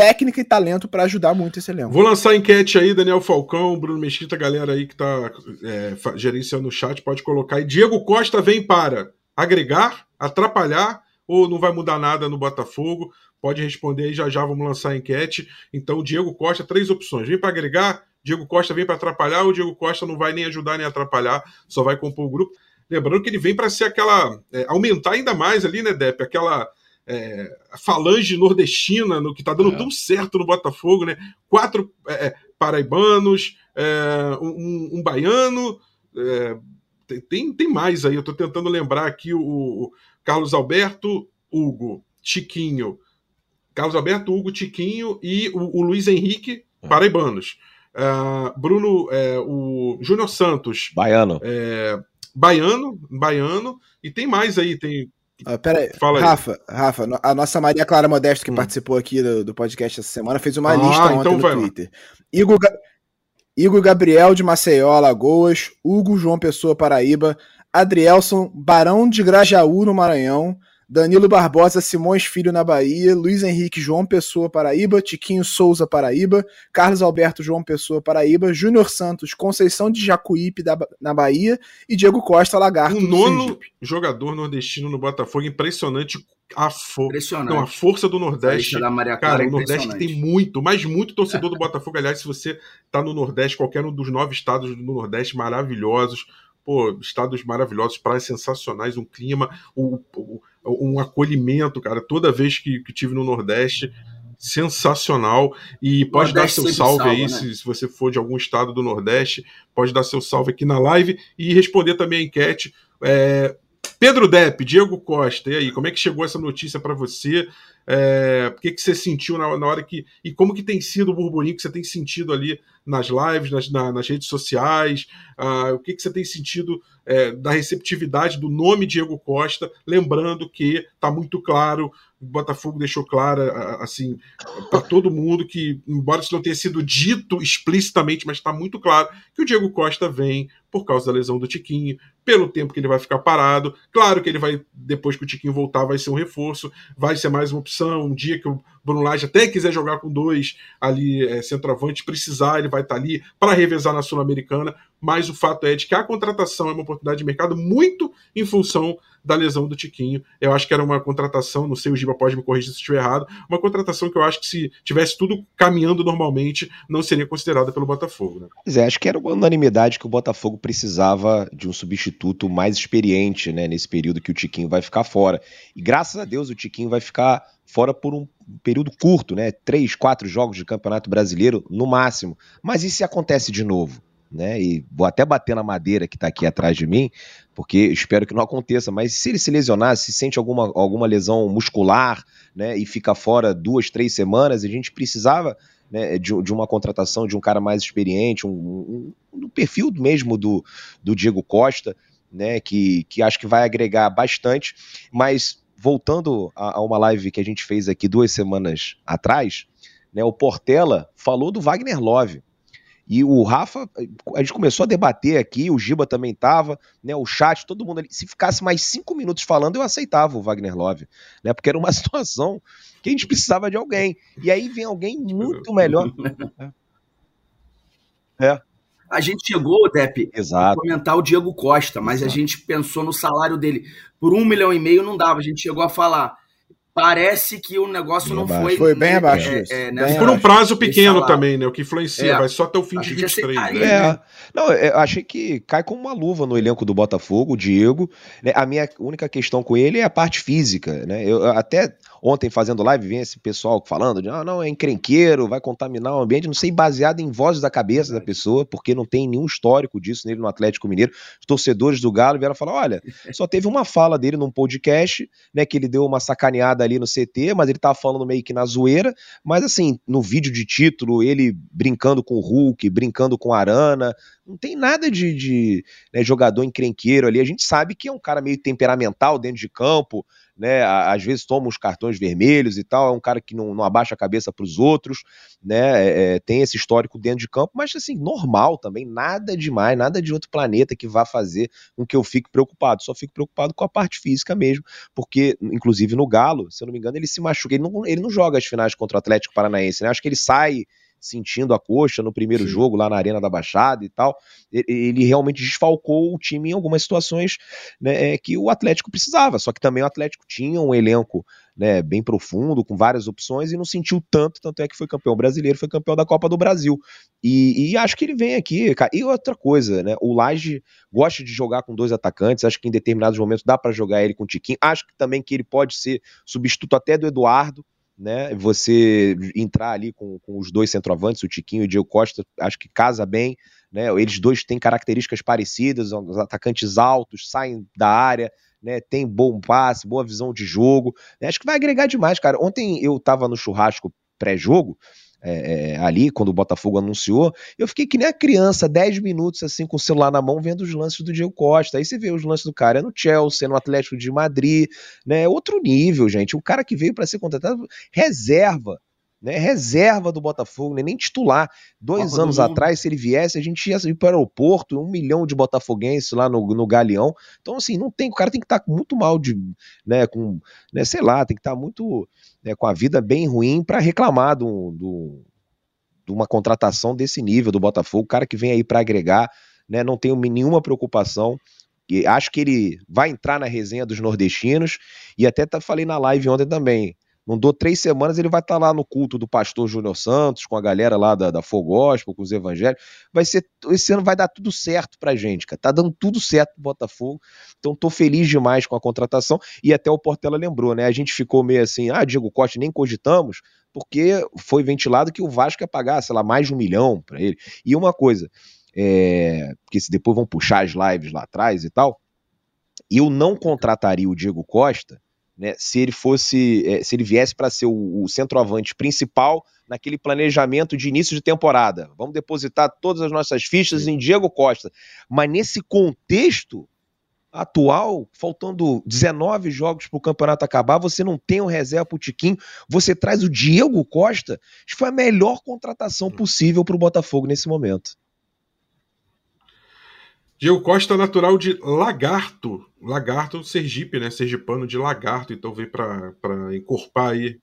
técnica e talento para ajudar muito esse elenco. Vou lançar enquete aí, Daniel Falcão, Bruno Mesquita, galera aí que está é, gerenciando o chat, pode colocar aí. Diego Costa vem para agregar, atrapalhar ou não vai mudar nada no Botafogo? Pode responder aí, já já vamos lançar a enquete. Então, Diego Costa, três opções. Vem para agregar, Diego Costa vem para atrapalhar, ou Diego Costa não vai nem ajudar nem atrapalhar, só vai compor o grupo. Lembrando que ele vem para ser aquela. É, aumentar ainda mais ali, né, Depp? Aquela é, falange nordestina no que está dando é. tão certo no Botafogo, né? Quatro é, é paraibanos, é, um, um, baiano. tem, tem mais aí, eu estou tentando lembrar aqui o, o Carlos Alberto, Hugo, Chiquinho. Carlos Alberto, Hugo, Tiquinho e o, o Luiz Henrique, paraibanos. Bruno, o Júnior Santos. Baiano. baiano, baiano. E tem mais aí, tem Uh, pera aí. Fala Rafa. Rafa, a nossa Maria Clara Modesto, que hum. participou aqui do, do, podcast essa semana, fez uma ah, lista ontem então no vai. Twitter. Igor, Igor Gabriel de Maceió, Alagoas, Hugo João Pessoa, Paraíba, Adrielson, Barão de Grajaú, no Maranhão, Danilo Barbosa, Simões Filho na Bahia, Luiz Henrique João Pessoa Paraíba, Tiquinho Souza Paraíba, Carlos Alberto João Pessoa Paraíba, Júnior Santos Conceição de Jacuípe da, na Bahia e Diego Costa Lagarto. O nono jogador nordestino no Botafogo, impressionante a, for... Não, a força do Nordeste. Da Maria Cara, o Nordeste tem muito, mas muito torcedor do Botafogo. Aliás, se você tá no Nordeste, qualquer um dos nove estados do Nordeste maravilhosos, pô, estados maravilhosos, praias sensacionais, um clima, o, o, um acolhimento, cara, toda vez que, que tive no Nordeste, sensacional. E pode dar seu salve salva, aí, né? se, se, você for de algum estado do Nordeste, pode dar seu salve aqui na live e responder também a enquete. É, Pedro Depp, Diego Costa, e aí, como é que chegou essa notícia para você? É, o que, que você sentiu na, na, hora que. E como que tem sido o burburinho que você tem sentido ali nas lives, nas, na, nas redes sociais? Uh, o que, que você tem sentido é, da receptividade do nome Diego Costa? Lembrando que está muito claro o Botafogo deixou claro, assim, para todo mundo que, embora isso não tenha sido dito explicitamente, mas está muito claro que o Diego Costa vem por causa da lesão do Tiquinho, pelo tempo que ele vai ficar parado. Claro que ele vai, depois que o Tiquinho voltar, vai ser um reforço, vai ser mais uma opção. Um dia que o Bruno Lage até quiser jogar com dois ali, é, centroavante, precisar, ele vai estar tá ali para revezar na Sul-Americana. Mas o fato é de que a contratação é uma oportunidade de mercado muito em função da lesão do Tiquinho. Eu acho que era uma contratação, não sei, o Giba pode me corrigir se estiver errado, uma contratação que eu acho que se tivesse tudo caminhando normalmente, não seria considerada pelo Botafogo. Né? Pois é, acho que era uma unanimidade que o Botafogo precisava de um substituto mais experiente né, nesse período que o Tiquinho vai ficar fora. E graças a Deus o Tiquinho vai ficar fora por um período curto, né? Três, quatro jogos de Campeonato Brasileiro no máximo. Mas e se acontece de novo? Né? E vou até bater na madeira que está aqui atrás de mim, porque espero que não aconteça. Mas se ele se lesionar, se sente alguma, alguma lesão muscular, né, e fica fora duas, três semanas, a gente precisava né, de, de, uma contratação de um cara mais experiente, um, um, um perfil mesmo do, do Diego Costa, né, que, que acho que vai agregar bastante. Mas voltando a, a uma live que a gente fez aqui duas semanas atrás, né, o Portela falou do Wagner Love. E o Rafa, a gente começou a debater aqui, o Giba também tava, né? O chat, todo mundo ali. Se ficasse mais cinco minutos falando, eu aceitava o Wagner Love, né? Porque era uma [LAUGHS] situação que a gente precisava de alguém. E aí vem alguém muito melhor. é. A gente chegou, Depp, a comentar o Diego Costa, mas Exato. a gente pensou no salário dele. Por um milhão e meio não dava. A gente chegou a falar parece que o negócio não abaixo. foi. Foi bem abaixo. É, é, bem por um prazo pequeno também, né? O que influencia, é, vai só até o fim de 23. Né? É. Não, eu achei que cai como uma luva no elenco do Botafogo, o Diego. Né? A minha única questão com ele é a parte física, né? Eu até ontem fazendo live, vem esse pessoal falando de ah, não, é encrenqueiro, vai contaminar o ambiente, não sei, baseado em vozes da cabeça da pessoa, porque não tem nenhum histórico disso nele no Atlético Mineiro. Os torcedores do Galo vieram falar: olha, [LAUGHS] só teve uma fala dele num podcast, né, que ele deu uma sacaneada ali no CT, mas ele tava falando meio que na zoeira, mas assim, no vídeo de título, ele brincando com o Hulk, brincando com a Arana, não tem nada de, de né, jogador encrenqueiro ali. A gente sabe que é um cara meio temperamental dentro de campo, né? Às vezes toma uns cartões vermelhos e tal, é um cara que não, não abaixa a cabeça para os outros, né? É, é, tem esse histórico dentro de campo, mas assim, normal também, nada demais, nada de outro planeta que vá fazer com que eu fique preocupado. Só fico preocupado com a parte física mesmo, porque, inclusive, no Galo, se eu não me engano, ele se machuca, ele não, ele não joga as finais contra o Atlético Paranaense, né? Acho que ele sai sentindo a coxa no primeiro Sim. jogo lá na Arena da Baixada e tal. Ele realmente desfalcou o time em algumas situações né, é, que o Atlético precisava. Só que também o Atlético tinha um elenco né, bem profundo, com várias opções, e não sentiu tanto, tanto é que foi campeão brasileiro, foi campeão da Copa do Brasil. E, e acho que ele vem aqui, cara. E outra coisa, né? O Laje gosta de jogar com dois atacantes, acho que em determinados momentos dá para jogar ele com o Tiquinho. Acho que também que ele pode ser substituto até do Eduardo né? Você entrar ali com, com os dois centroavantes, o Tiquinho e o Diego Costa, acho que casa bem, né? Eles dois têm características parecidas, os atacantes altos, saem da área, né? Tem bom passe, boa visão de jogo. Né? Acho que vai agregar demais, cara. Ontem eu tava no churrasco pré-jogo, é, é, ali, quando o Botafogo anunciou, eu fiquei que nem a criança, 10 minutos assim, com o celular na mão, vendo os lances do Diego Costa. Aí você vê os lances do cara no Chelsea, no Atlético de Madrid, né? Outro nível, gente. O cara que veio para ser contratado, reserva né, reserva do Botafogo, né, nem titular. Dois Copa anos atrás, se ele viesse, a gente ia ir para o aeroporto, um milhão de botafoguenses lá no, no Galeão. Então, assim, não tem, o cara tem que estar tá muito mal de, né, com, né, sei lá, tem que estar tá muito, né, com a vida bem ruim para reclamar do, do, de uma contratação desse nível do Botafogo, o cara que vem aí para agregar, né, não tenho nenhuma preocupação. E acho que ele vai entrar na resenha dos nordestinos e até tá, falei na live ontem também. Não dou três semanas, ele vai estar tá lá no culto do pastor Júnior Santos, com a galera lá da, da Fogóspio, com os evangelhos. Vai ser, esse ano vai dar tudo certo pra gente, cara. Tá dando tudo certo pro Botafogo. Então tô feliz demais com a contratação. E até o Portela lembrou, né? A gente ficou meio assim, ah, Diego Costa, nem cogitamos, porque foi ventilado que o Vasco ia pagar, sei lá, mais de um milhão para ele. E uma coisa, é, porque se depois vão puxar as lives lá atrás e tal, eu não contrataria o Diego Costa né, se ele fosse, é, se ele viesse para ser o, o, centroavante principal naquele planejamento de início de temporada. Vamos depositar todas as nossas fichas Sim. em Diego Costa. Mas nesse contexto atual, faltando 19 jogos para o campeonato acabar, você não tem um reserva para o Tiquinho, você traz o Diego Costa. Acho que foi a melhor contratação possível para o Botafogo nesse momento. Diego Costa, natural de Lagarto. Lagarto, Sergipe, né? Sergipano de Lagarto, então veio para encorpar aí.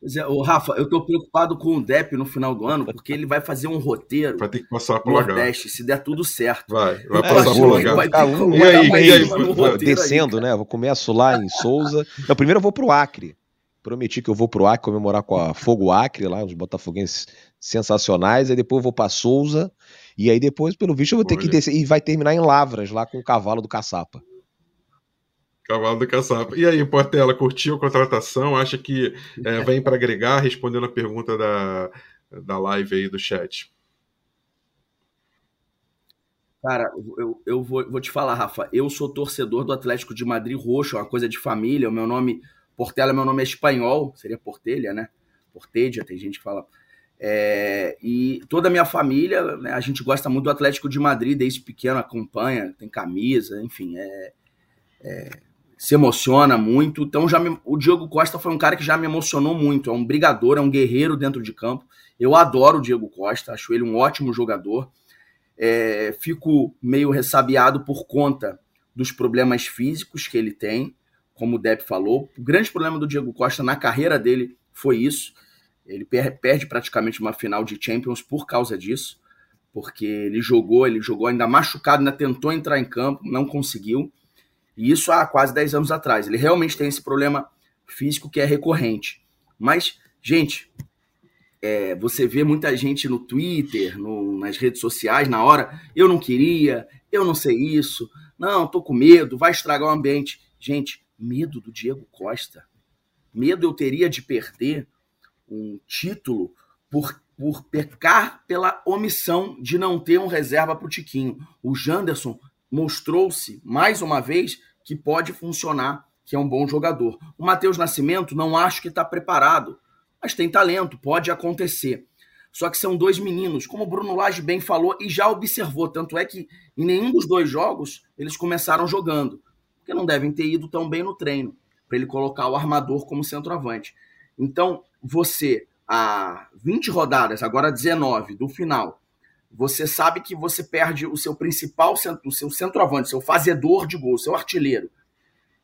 Pois é, ô Rafa, eu tô preocupado com o Depp no final do ano, porque ele vai fazer um roteiro. Vai ter que passar pro Nordeste, Lagarto. se der tudo certo. Vai, vai passar pro Lagarto. Vai ter um, e aí, e aí, descendo, aí, né? Vou começo lá em Souza. Não, primeiro eu vou pro Acre. Prometi que eu vou pro Acre comemorar com a Fogo Acre, lá, os botafoguenses sensacionais. Aí depois eu vou pra Souza e aí depois, pelo visto, eu vou ter Olha. que descer. E vai terminar em Lavras, lá com o cavalo do caçapa. Cavalo do caçapa. E aí, Portela, curtiu a contratação? Acha que é, vem para agregar, respondendo a pergunta da, da live aí do chat? Cara, eu, eu vou, vou te falar, Rafa. Eu sou torcedor do Atlético de Madrid roxo, é uma coisa de família. O meu nome, Portela, meu nome é espanhol, seria Portelha, né? Portedia, tem gente que fala é, e toda a minha família, né, a gente gosta muito do Atlético de Madrid, desde pequeno acompanha, tem camisa, enfim, é, é, se emociona muito. Então já me, o Diego Costa foi um cara que já me emocionou muito. É um brigador, é um guerreiro dentro de campo. Eu adoro o Diego Costa, acho ele um ótimo jogador. É, fico meio ressabiado por conta dos problemas físicos que ele tem, como o Depp falou. O grande problema do Diego Costa na carreira dele foi isso. Ele perde praticamente uma final de Champions por causa disso, porque ele jogou, ele jogou ainda machucado, ainda tentou entrar em campo, não conseguiu. E isso há quase 10 anos atrás. Ele realmente tem esse problema físico que é recorrente. Mas, gente, é, você vê muita gente no Twitter, no, nas redes sociais, na hora, eu não queria, eu não sei isso, não, tô com medo, vai estragar o ambiente. Gente, medo do Diego Costa. Medo eu teria de perder um título por, por pecar pela omissão de não ter um reserva para o Tiquinho. O Janderson mostrou-se, mais uma vez, que pode funcionar, que é um bom jogador. O Matheus Nascimento não acho que está preparado, mas tem talento, pode acontecer. Só que são dois meninos, como o Bruno Lage bem falou e já observou. Tanto é que em nenhum dos dois jogos eles começaram jogando, porque não devem ter ido tão bem no treino, para ele colocar o armador como centroavante. Então, você, a 20 rodadas, agora 19 do final, você sabe que você perde o seu principal, o seu centroavante, seu fazedor de gol, seu artilheiro,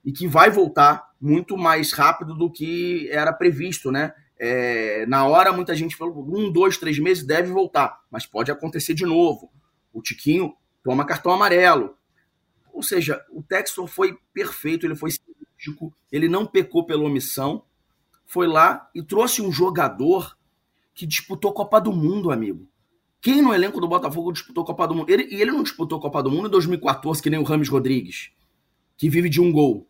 e que vai voltar muito mais rápido do que era previsto, né? É, na hora, muita gente falou: um, dois, três meses deve voltar, mas pode acontecer de novo. O Tiquinho toma cartão amarelo. Ou seja, o Textor foi perfeito, ele foi cirúrgico, ele não pecou pela omissão, foi lá e trouxe um jogador que disputou Copa do Mundo, amigo. Quem no elenco do Botafogo disputou Copa do Mundo? Ele, e ele não disputou Copa do Mundo em 2014, que nem o Rames Rodrigues, que vive de um gol.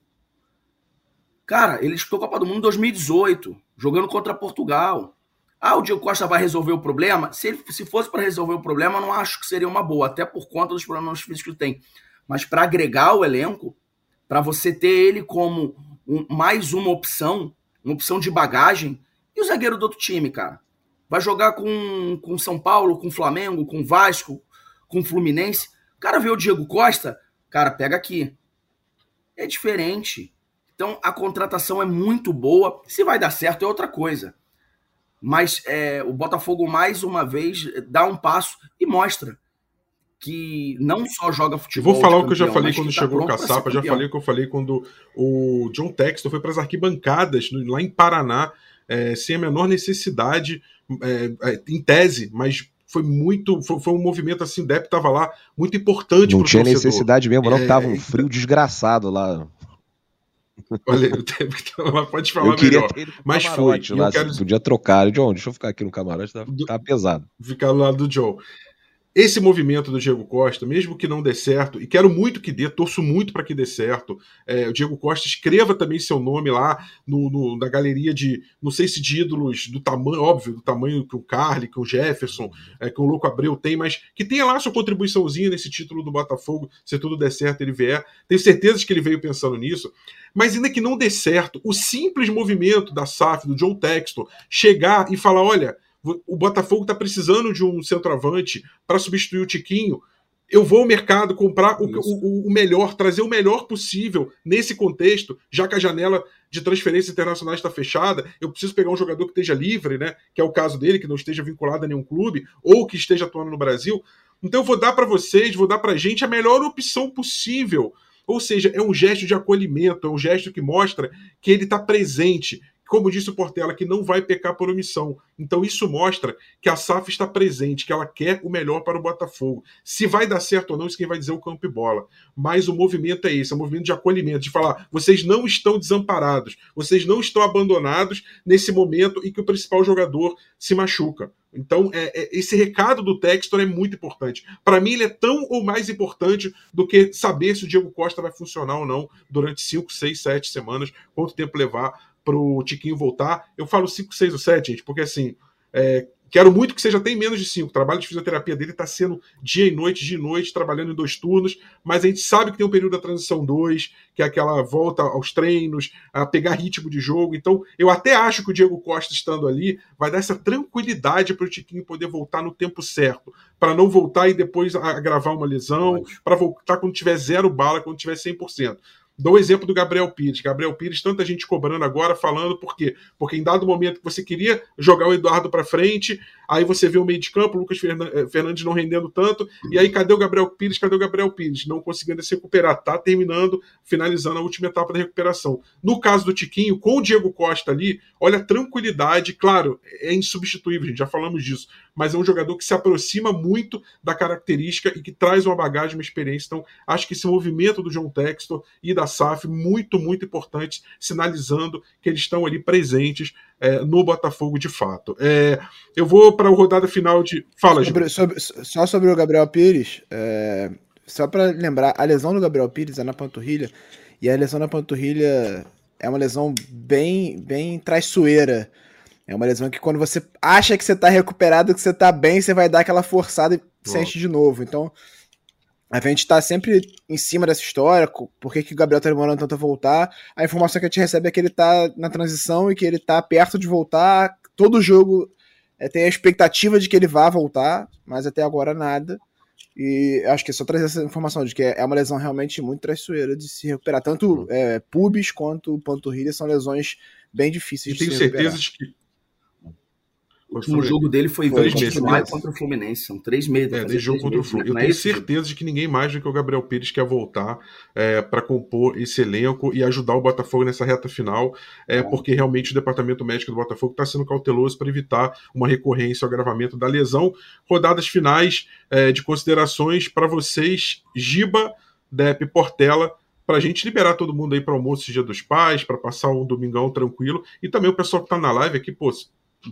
Cara, ele disputou Copa do Mundo em 2018, jogando contra Portugal. Ah, o Diego Costa vai resolver o problema? Se, ele, se fosse para resolver o problema, não acho que seria uma boa, até por conta dos problemas físicos que tem. Mas para agregar o elenco, para você ter ele como um, mais uma opção, uma opção de bagagem, e o zagueiro do outro time, cara? Vai jogar com, com São Paulo, com Flamengo, com Vasco, com Fluminense. O cara vê o Diego Costa, cara, pega aqui. É diferente. Então a contratação é muito boa. Se vai dar certo é outra coisa. Mas é, o Botafogo mais uma vez dá um passo e mostra que não só joga futebol. Vou falar o que eu já falei quando tá chegou o Caçapa, já falei o que eu falei quando o John Texton foi para as arquibancadas lá em Paraná, é, sem a menor necessidade, é, é em tese, mas foi muito. Foi, foi, um movimento assim, o Depp tava lá, muito importante. Não tinha torcedor. necessidade mesmo, não, é, tava um frio desgraçado lá. Olha, o tempo que tava, pode falar eu queria melhor. Ter mas foi. Lá, quero... Podia trocar. John, deixa eu ficar aqui no camarote, tá, tá pesado. Ficar do lado do John esse movimento do Diego Costa, mesmo que não dê certo, e quero muito que dê, torço muito para que dê certo. É, o Diego Costa escreva também seu nome lá no, no, na galeria de, não sei se de ídolos do tamanho, óbvio, do tamanho que o Carly, que o Jefferson, é, que o Louco Abreu tem, mas que tenha lá sua contribuiçãozinha nesse título do Botafogo, se tudo der certo ele vier. Tenho certeza que ele veio pensando nisso. Mas ainda que não dê certo, o simples movimento da SAF, do John Texton, chegar e falar: olha o Botafogo está precisando de um centroavante para substituir o Tiquinho. Eu vou ao mercado comprar o, o, o, melhor, trazer o melhor possível nesse contexto, já que a janela de transferência internacional está fechada. Eu preciso pegar um jogador que esteja livre, né? Que é o caso dele, que não esteja vinculado a nenhum clube ou que esteja atuando no Brasil. Então eu vou dar para vocês, vou dar para a gente a melhor opção possível. Ou seja, é um gesto de acolhimento, é um gesto que mostra que ele está presente, como disse o Portela, que não vai pecar por omissão. Então isso mostra que a SAF está presente, que ela quer o melhor para o Botafogo. Se vai dar certo ou não, isso quem vai dizer é o campo e bola. Mas o movimento é esse, é um movimento de acolhimento, de falar, vocês não estão desamparados, vocês não estão abandonados nesse momento em que o principal jogador se machuca. Então, é, é, esse recado do Textor é muito importante. Para mim, ele é tão ou mais importante do que saber se o Diego Costa vai funcionar ou não durante 5, 6, 7 semanas, quanto tempo levar pro Tiquinho voltar. Eu falo 5, 6 ou 7, gente, porque assim, é, quero muito que seja até em menos de 5. O trabalho de fisioterapia dele está sendo dia e noite, dia e noite, trabalhando em dois turnos, mas a gente sabe que tem um período da transição 2, que é aquela volta aos treinos, a pegar ritmo de jogo. Então, eu até acho que o Diego Costa estando ali vai dar essa tranquilidade para o Tiquinho poder voltar no tempo certo, para não voltar e depois agravar uma lesão, para voltar quando tiver zero bala, quando tiver 100%. Dou o exemplo do Gabriel Pires. Gabriel Pires, tanta gente cobrando agora, falando por quê? Porque em dado momento que você queria jogar o Eduardo para frente, aí você vê o meio de campo, o Lucas eh, Fernandes não rendendo tanto, e aí cadê o Gabriel Pires? Cadê o Gabriel Pires? Não conseguindo se recuperar. Tá terminando, finalizando a última etapa da recuperação. No caso do Tiquinho, com o Diego Costa ali, olha a tranquilidade, claro, é insubstituível, gente, já falamos disso, mas é um jogador que se aproxima muito da característica e que traz uma bagagem, uma experiência. Então, acho que esse movimento do John Textor e da SAF, muito, muito importante, sinalizando que eles estão ali presentes é, no Botafogo de fato. É, eu vou para a rodada final de. Fala, sobre, sobre, Só sobre o Gabriel Pires, é, só para lembrar, a lesão do Gabriel Pires é na panturrilha, e a lesão na panturrilha é uma lesão bem, bem traiçoeira é uma lesão que quando você acha que você tá recuperado, que você tá bem, você vai dar aquela forçada e sente de novo. Então, a gente tá sempre em cima dessa história, por que, que o Gabriel tá demorando tanto a voltar. A informação que a gente recebe é que ele tá na transição e que ele tá perto de voltar. Todo jogo é, tem a expectativa de que ele vá voltar, mas até agora nada. E acho que é só trazer essa informação de que é uma lesão realmente muito traiçoeira de se recuperar. Tanto é, pubis quanto panturrilha são lesões bem difíceis de se recuperar. tenho certeza de que O último jogo dele foi, 20 de maio contra o Fluminense. São três meses. É, desde jogo contra o Fluminense. Eu tenho é certeza de que ninguém mais do que o Gabriel Pires quer voltar é, para compor esse elenco e ajudar o Botafogo nessa reta final, é, é. porque realmente o departamento médico do Botafogo está sendo cauteloso para evitar uma recorrência ou agravamento da lesão. Rodadas finais é, de considerações para vocês, Giba, Dep Portela para a gente liberar todo mundo aí para almoço Dia dos Pais, para passar um domingão tranquilo. E também o pessoal que está na live aqui, pô,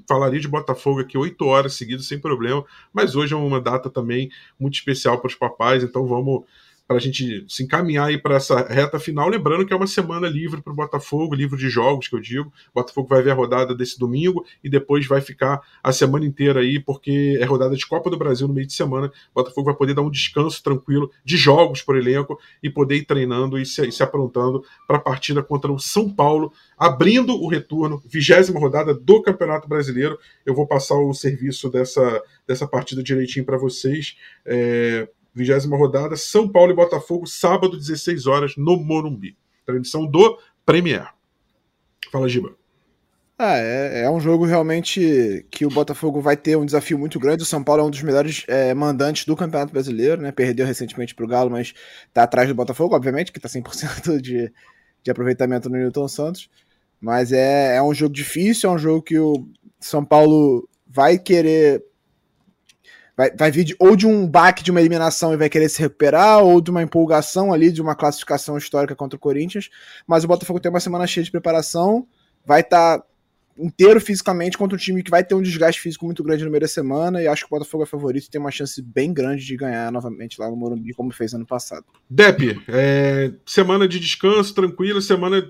falaria de Botafogo aqui oito horas seguidas sem problema, mas hoje é uma data também muito especial para os papais, então vamos para a gente se encaminhar aí para essa reta final. Lembrando que é uma semana livre para o Botafogo, livre de jogos, que eu digo. O Botafogo vai ver a rodada desse domingo e depois vai ficar a semana inteira aí, porque é rodada de Copa do Brasil no meio de semana. O Botafogo vai poder dar um descanso tranquilo de jogos por elenco e poder ir treinando e se, se aprontando para a partida contra o São Paulo, abrindo o retorno, vigésima rodada do Campeonato Brasileiro. Eu vou passar o serviço dessa, dessa partida direitinho para vocês. É, vigésima rodada, São Paulo e Botafogo, sábado, 16 horas, no Morumbi. Transmissão do Premier. Fala, Giba. Ah, é, é, um jogo realmente que o Botafogo vai ter um desafio muito grande. O São Paulo é um dos melhores é, mandantes do Campeonato Brasileiro, né? Perdeu recentemente para o Galo, mas está atrás do Botafogo, obviamente, que está 100% [LAUGHS] de, de aproveitamento no Newton Santos. Mas é, é um jogo difícil, é um jogo que o São Paulo vai querer vai, vai vir de, ou de um baque de uma eliminação e vai querer se recuperar, ou de uma empolgação ali, de uma classificação histórica contra o Corinthians. Mas o Botafogo tem uma semana cheia de preparação, vai estar tá inteiro fisicamente contra um time que vai ter um desgaste físico muito grande no meio da semana e acho que o Botafogo é favorito e tem uma chance bem grande de ganhar novamente lá no Morumbi, como fez ano passado. Depp, é, semana de descanso tranquila, semana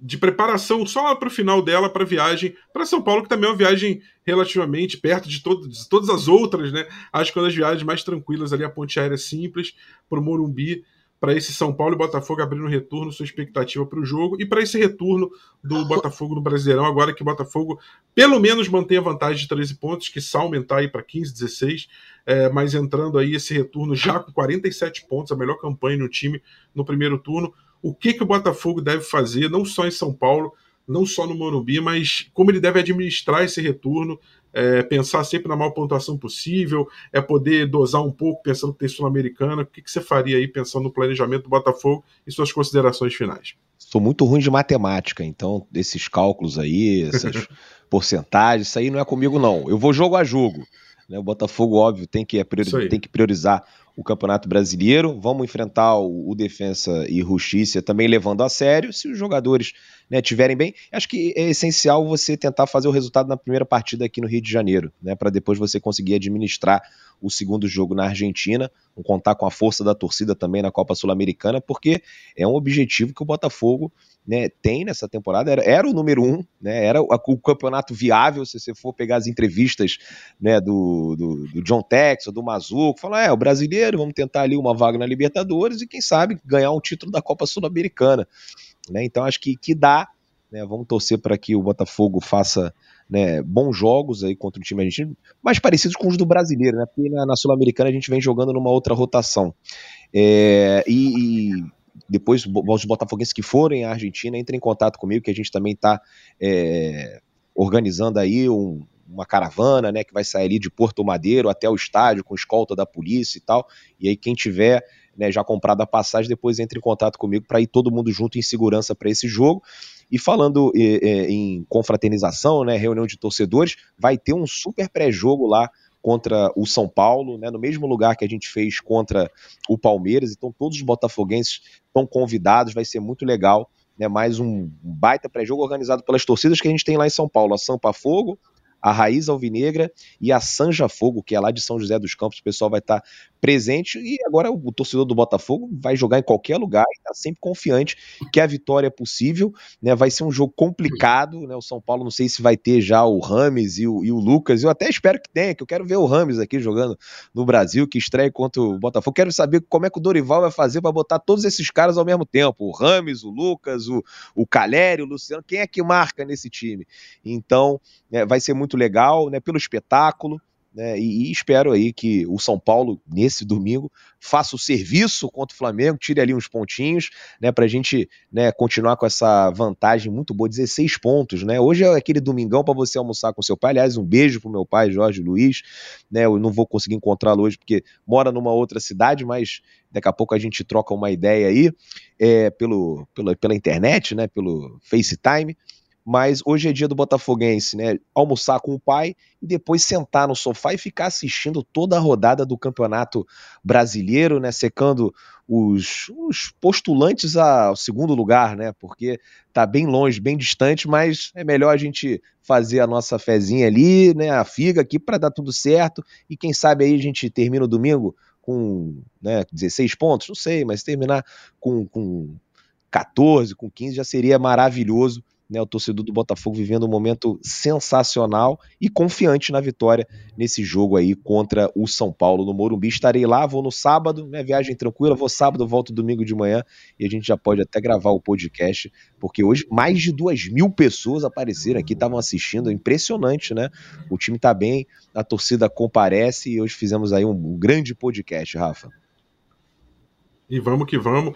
de preparação só para o final dela para a viagem para São Paulo, que também é uma viagem relativamente perto de, todo, de todas as outras, né? Acho que uma das viagens mais tranquilas ali, a ponte aérea simples para o Morumbi, para esse São Paulo e Botafogo abrindo retorno, sua expectativa para o jogo e para esse retorno do Botafogo no Brasileirão, agora que o Botafogo pelo menos mantém a vantagem de 13 pontos, que só aumentar aí para 15, 16, é, mas entrando aí esse retorno já com 47 pontos, a melhor campanha no time no primeiro turno o que, que o Botafogo deve fazer, não só em São Paulo, não só no Morumbi, mas como ele deve administrar esse retorno, é, pensar sempre na maior pontuação possível, é poder dosar um pouco pensando que tem Sul-Americana. O que, que você faria aí pensando no planejamento do Botafogo e suas considerações finais? Sou muito ruim de matemática, então esses cálculos aí, essas [LAUGHS] porcentagens, isso aí não é comigo não. Eu vou jogo a jogo. Né? O Botafogo, óbvio, tem que, é tem que priorizar o Campeonato Brasileiro. Vamos enfrentar o, o Defensa e Justiça também levando a sério. Se os jogadores né, tiverem bem, acho que é essencial você tentar fazer o resultado na primeira partida aqui no Rio de Janeiro, né, para depois você conseguir administrar o segundo jogo na Argentina, contar com a força da torcida também na Copa Sul-Americana, porque é um objetivo que o Botafogo né, tem nessa temporada, era, era o número um, né, era o, o, campeonato viável, se você for pegar as entrevistas né, do, do, do John Texas, do Mazuco, falar, é, o brasileiro, vamos tentar ali uma vaga na Libertadores e quem sabe ganhar um título da Copa Sul-Americana. Né, então acho que, que dá, né, vamos torcer para que o Botafogo faça né, bons jogos aí contra o time argentino, mais parecidos com os do brasileiro, né? Porque na, na Sul-Americana a gente vem jogando numa outra rotação. É, e, e, depois os botafoguenses que forem à Argentina entrem em contato comigo, que a gente também está é, organizando aí um, uma caravana, né, que vai sair ali de Porto Madeiro até o estádio com escolta da polícia e tal. E aí quem tiver né, já comprado a passagem, depois entre em contato comigo para ir todo mundo junto em segurança para esse jogo. E falando em confraternização, né, reunião de torcedores, vai ter um super pré-jogo lá contra o São Paulo, né, no mesmo lugar que a gente fez contra o Palmeiras. Então, todos os botafoguenses estão convidados, vai ser muito legal. Né, mais um baita pré-jogo organizado pelas torcidas que a gente tem lá em São Paulo: a Sampa Fogo, a Raiz Alvinegra e a Sanja Fogo, que é lá de São José dos Campos. O pessoal vai estar presente e agora o torcedor do Botafogo vai jogar em qualquer lugar e está sempre confiante que a vitória é possível. Né? Vai ser um jogo complicado. Né? O São Paulo não sei se vai ter já o Rames e o, e o Lucas. Eu até espero que tenha, que eu quero ver o Rames aqui jogando no Brasil, que estreia contra o Botafogo. Quero saber como é que o Dorival vai fazer para botar todos esses caras ao mesmo tempo. O Rames, o Lucas, o, o Calério, o Luciano. Quem é que marca nesse time? Então, é, vai ser muito legal, né? Pelo espetáculo né? E, e, espero aí que o São Paulo, nesse domingo, faça o serviço contra o Flamengo, tire ali uns pontinhos, né? Pra gente né, continuar com essa vantagem muito boa, 16 pontos, né? Hoje é aquele domingão para você almoçar com seu pai. Aliás, um beijo pro meu pai, Jorge Luiz, né? Eu não vou conseguir encontrá-lo hoje porque mora numa outra cidade, mas daqui a pouco a gente troca uma ideia aí é, pelo, pelo, pela internet, né? Pelo FaceTime mas hoje é dia do Botafoguense, né? Almoçar com o pai e depois sentar no sofá e ficar assistindo toda a rodada do Campeonato Brasileiro, né? Secando os, os postulantes ao segundo lugar, né? Porque tá bem longe, bem distante, mas é melhor a gente fazer a nossa fezinha ali, né? A figa aqui para dar tudo certo e quem sabe aí a gente termina o domingo com né, 16 pontos, não sei, mas terminar com, com 14, com 15 já seria maravilhoso né, o torcedor do Botafogo vivendo um momento sensacional e confiante na vitória nesse jogo aí contra o São Paulo no Morumbi. Estarei lá, vou no sábado, né, viagem tranquila, vou sábado, volto domingo de manhã e a gente já pode até gravar o podcast, porque hoje mais de duas mil pessoas apareceram aqui, estavam assistindo, é impressionante, né? O time tá bem, a torcida comparece e hoje fizemos aí um, um grande podcast, Rafa. E vamos que vamos.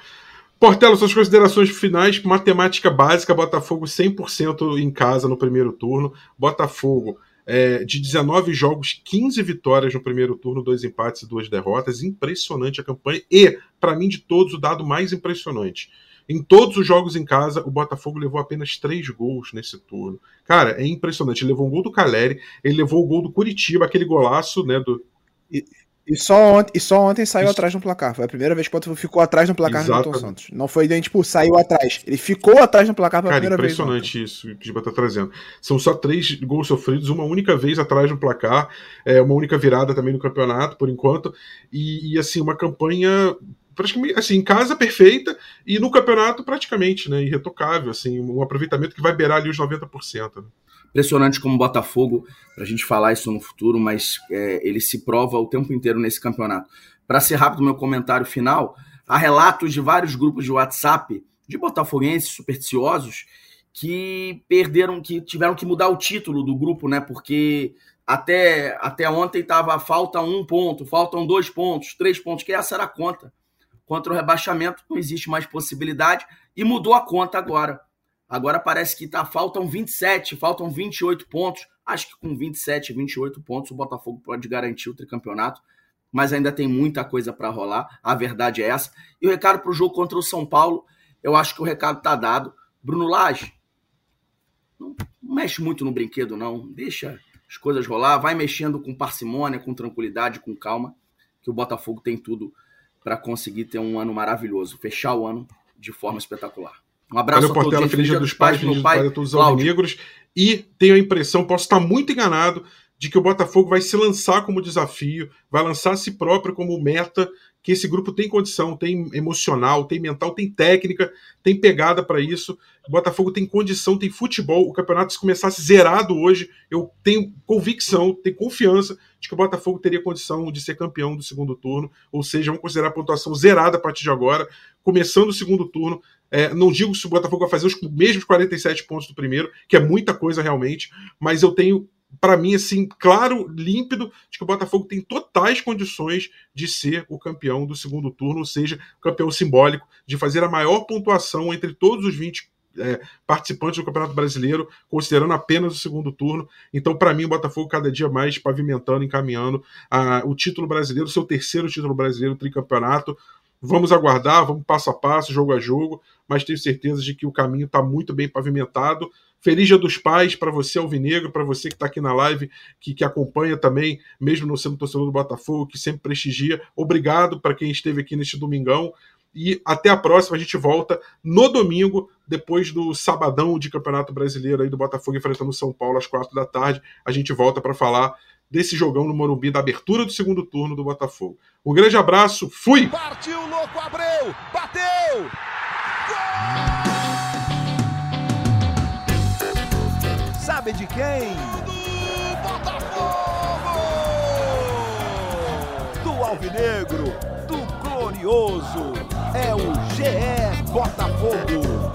Portela, suas considerações finais, matemática básica, Botafogo 100% em casa no primeiro turno. Botafogo, é, de 19 jogos, 15 vitórias no primeiro turno, dois empates e duas derrotas. Impressionante a campanha. E, para mim, de todos, o dado mais impressionante. Em todos os jogos em casa, o Botafogo levou apenas três gols nesse turno. Cara, é impressionante. Ele levou um gol do Caleri, ele levou o gol do Curitiba, aquele golaço, né? Do... E só, ontem, e só ontem saiu Isso. atrás no placar. Foi a primeira vez que o Botafogo ficou atrás no placar do Milton Santos. Não foi nem, tipo, saiu atrás. Ele ficou atrás no placar pela Cara, primeira vez. impressionante isso que o Giba tá trazendo. São só três gols sofridos, uma única vez atrás no placar, é, uma única virada também no campeonato, por enquanto. E, e assim, uma campanha praticamente assim, em casa perfeita e no campeonato praticamente, né, irretocável, assim, um aproveitamento que vai beirar ali os 90%. Né? Impressionante como o Botafogo, para a gente falar isso no futuro, mas é, ele se prova o tempo inteiro nesse campeonato. Para ser rápido, meu comentário final: há relatos de vários grupos de WhatsApp de botafoguenses supersticiosos que perderam, que tiveram que mudar o título do grupo, né? Porque até, até ontem estava falta um ponto, faltam dois pontos, três pontos, que essa era a conta. Contra o rebaixamento não existe mais possibilidade e mudou a conta agora. Agora parece que tá, faltam 27, faltam 28 pontos. Acho que com 27, 28 pontos o Botafogo pode garantir o tricampeonato, mas ainda tem muita coisa para rolar. A verdade é essa. E o recado para o jogo contra o São Paulo, eu acho que o recado tá dado. Bruno Lage, não mexe muito no brinquedo, não. Deixa as coisas rolar. Vai mexendo com parcimônia, com tranquilidade, com calma, que o Botafogo tem tudo para conseguir ter um ano maravilhoso, fechar o ano de forma espetacular. Um abraço Valeu, a Portela, feliz dia dos pais, feliz pai, a todos os negros. E tenho a impressão, posso estar muito enganado, de que o Botafogo vai se lançar como desafio, vai lançar a si próprio como meta, que esse grupo tem condição, tem emocional, tem mental, tem técnica, tem pegada para isso. O Botafogo tem condição, tem futebol. O campeonato, se começasse zerado hoje, eu tenho convicção, tenho confiança de que o Botafogo teria condição de ser campeão do segundo turno. Ou seja, vamos considerar a pontuação zerada a partir de agora, começando o segundo turno, é, não digo se o Botafogo vai fazer os mesmos 47 pontos do primeiro, que é muita coisa realmente, mas eu tenho, para mim, assim, claro, límpido, de que o Botafogo tem totais condições de ser o campeão do segundo turno, ou seja, campeão simbólico, de fazer a maior pontuação entre todos os 20 é, participantes do Campeonato Brasileiro, considerando apenas o segundo turno. Então, para mim, o Botafogo cada dia mais pavimentando, encaminhando a, o título brasileiro, seu terceiro título brasileiro, tricampeonato. Vamos aguardar, vamos passo a passo, jogo a jogo, mas tenho certeza de que o caminho está muito bem pavimentado. Feliz Dia dos Pais para você, Alvinegro, para você que está aqui na live, que, que acompanha também, mesmo não sendo torcedor do Botafogo, que sempre prestigia. Obrigado para quem esteve aqui neste domingão. E até a próxima, a gente volta no domingo, depois do sabadão de Campeonato Brasileiro aí do Botafogo enfrentando São Paulo às quatro da tarde. A gente volta para falar desse jogão no Morumbi, da abertura do segundo turno do Botafogo. Um grande abraço, fui! Partiu, louco, Abreu! Bateu! Gol! Sabe de quem? Do Botafogo! Do Alvinegro, do Glorioso, é o GE Botafogo!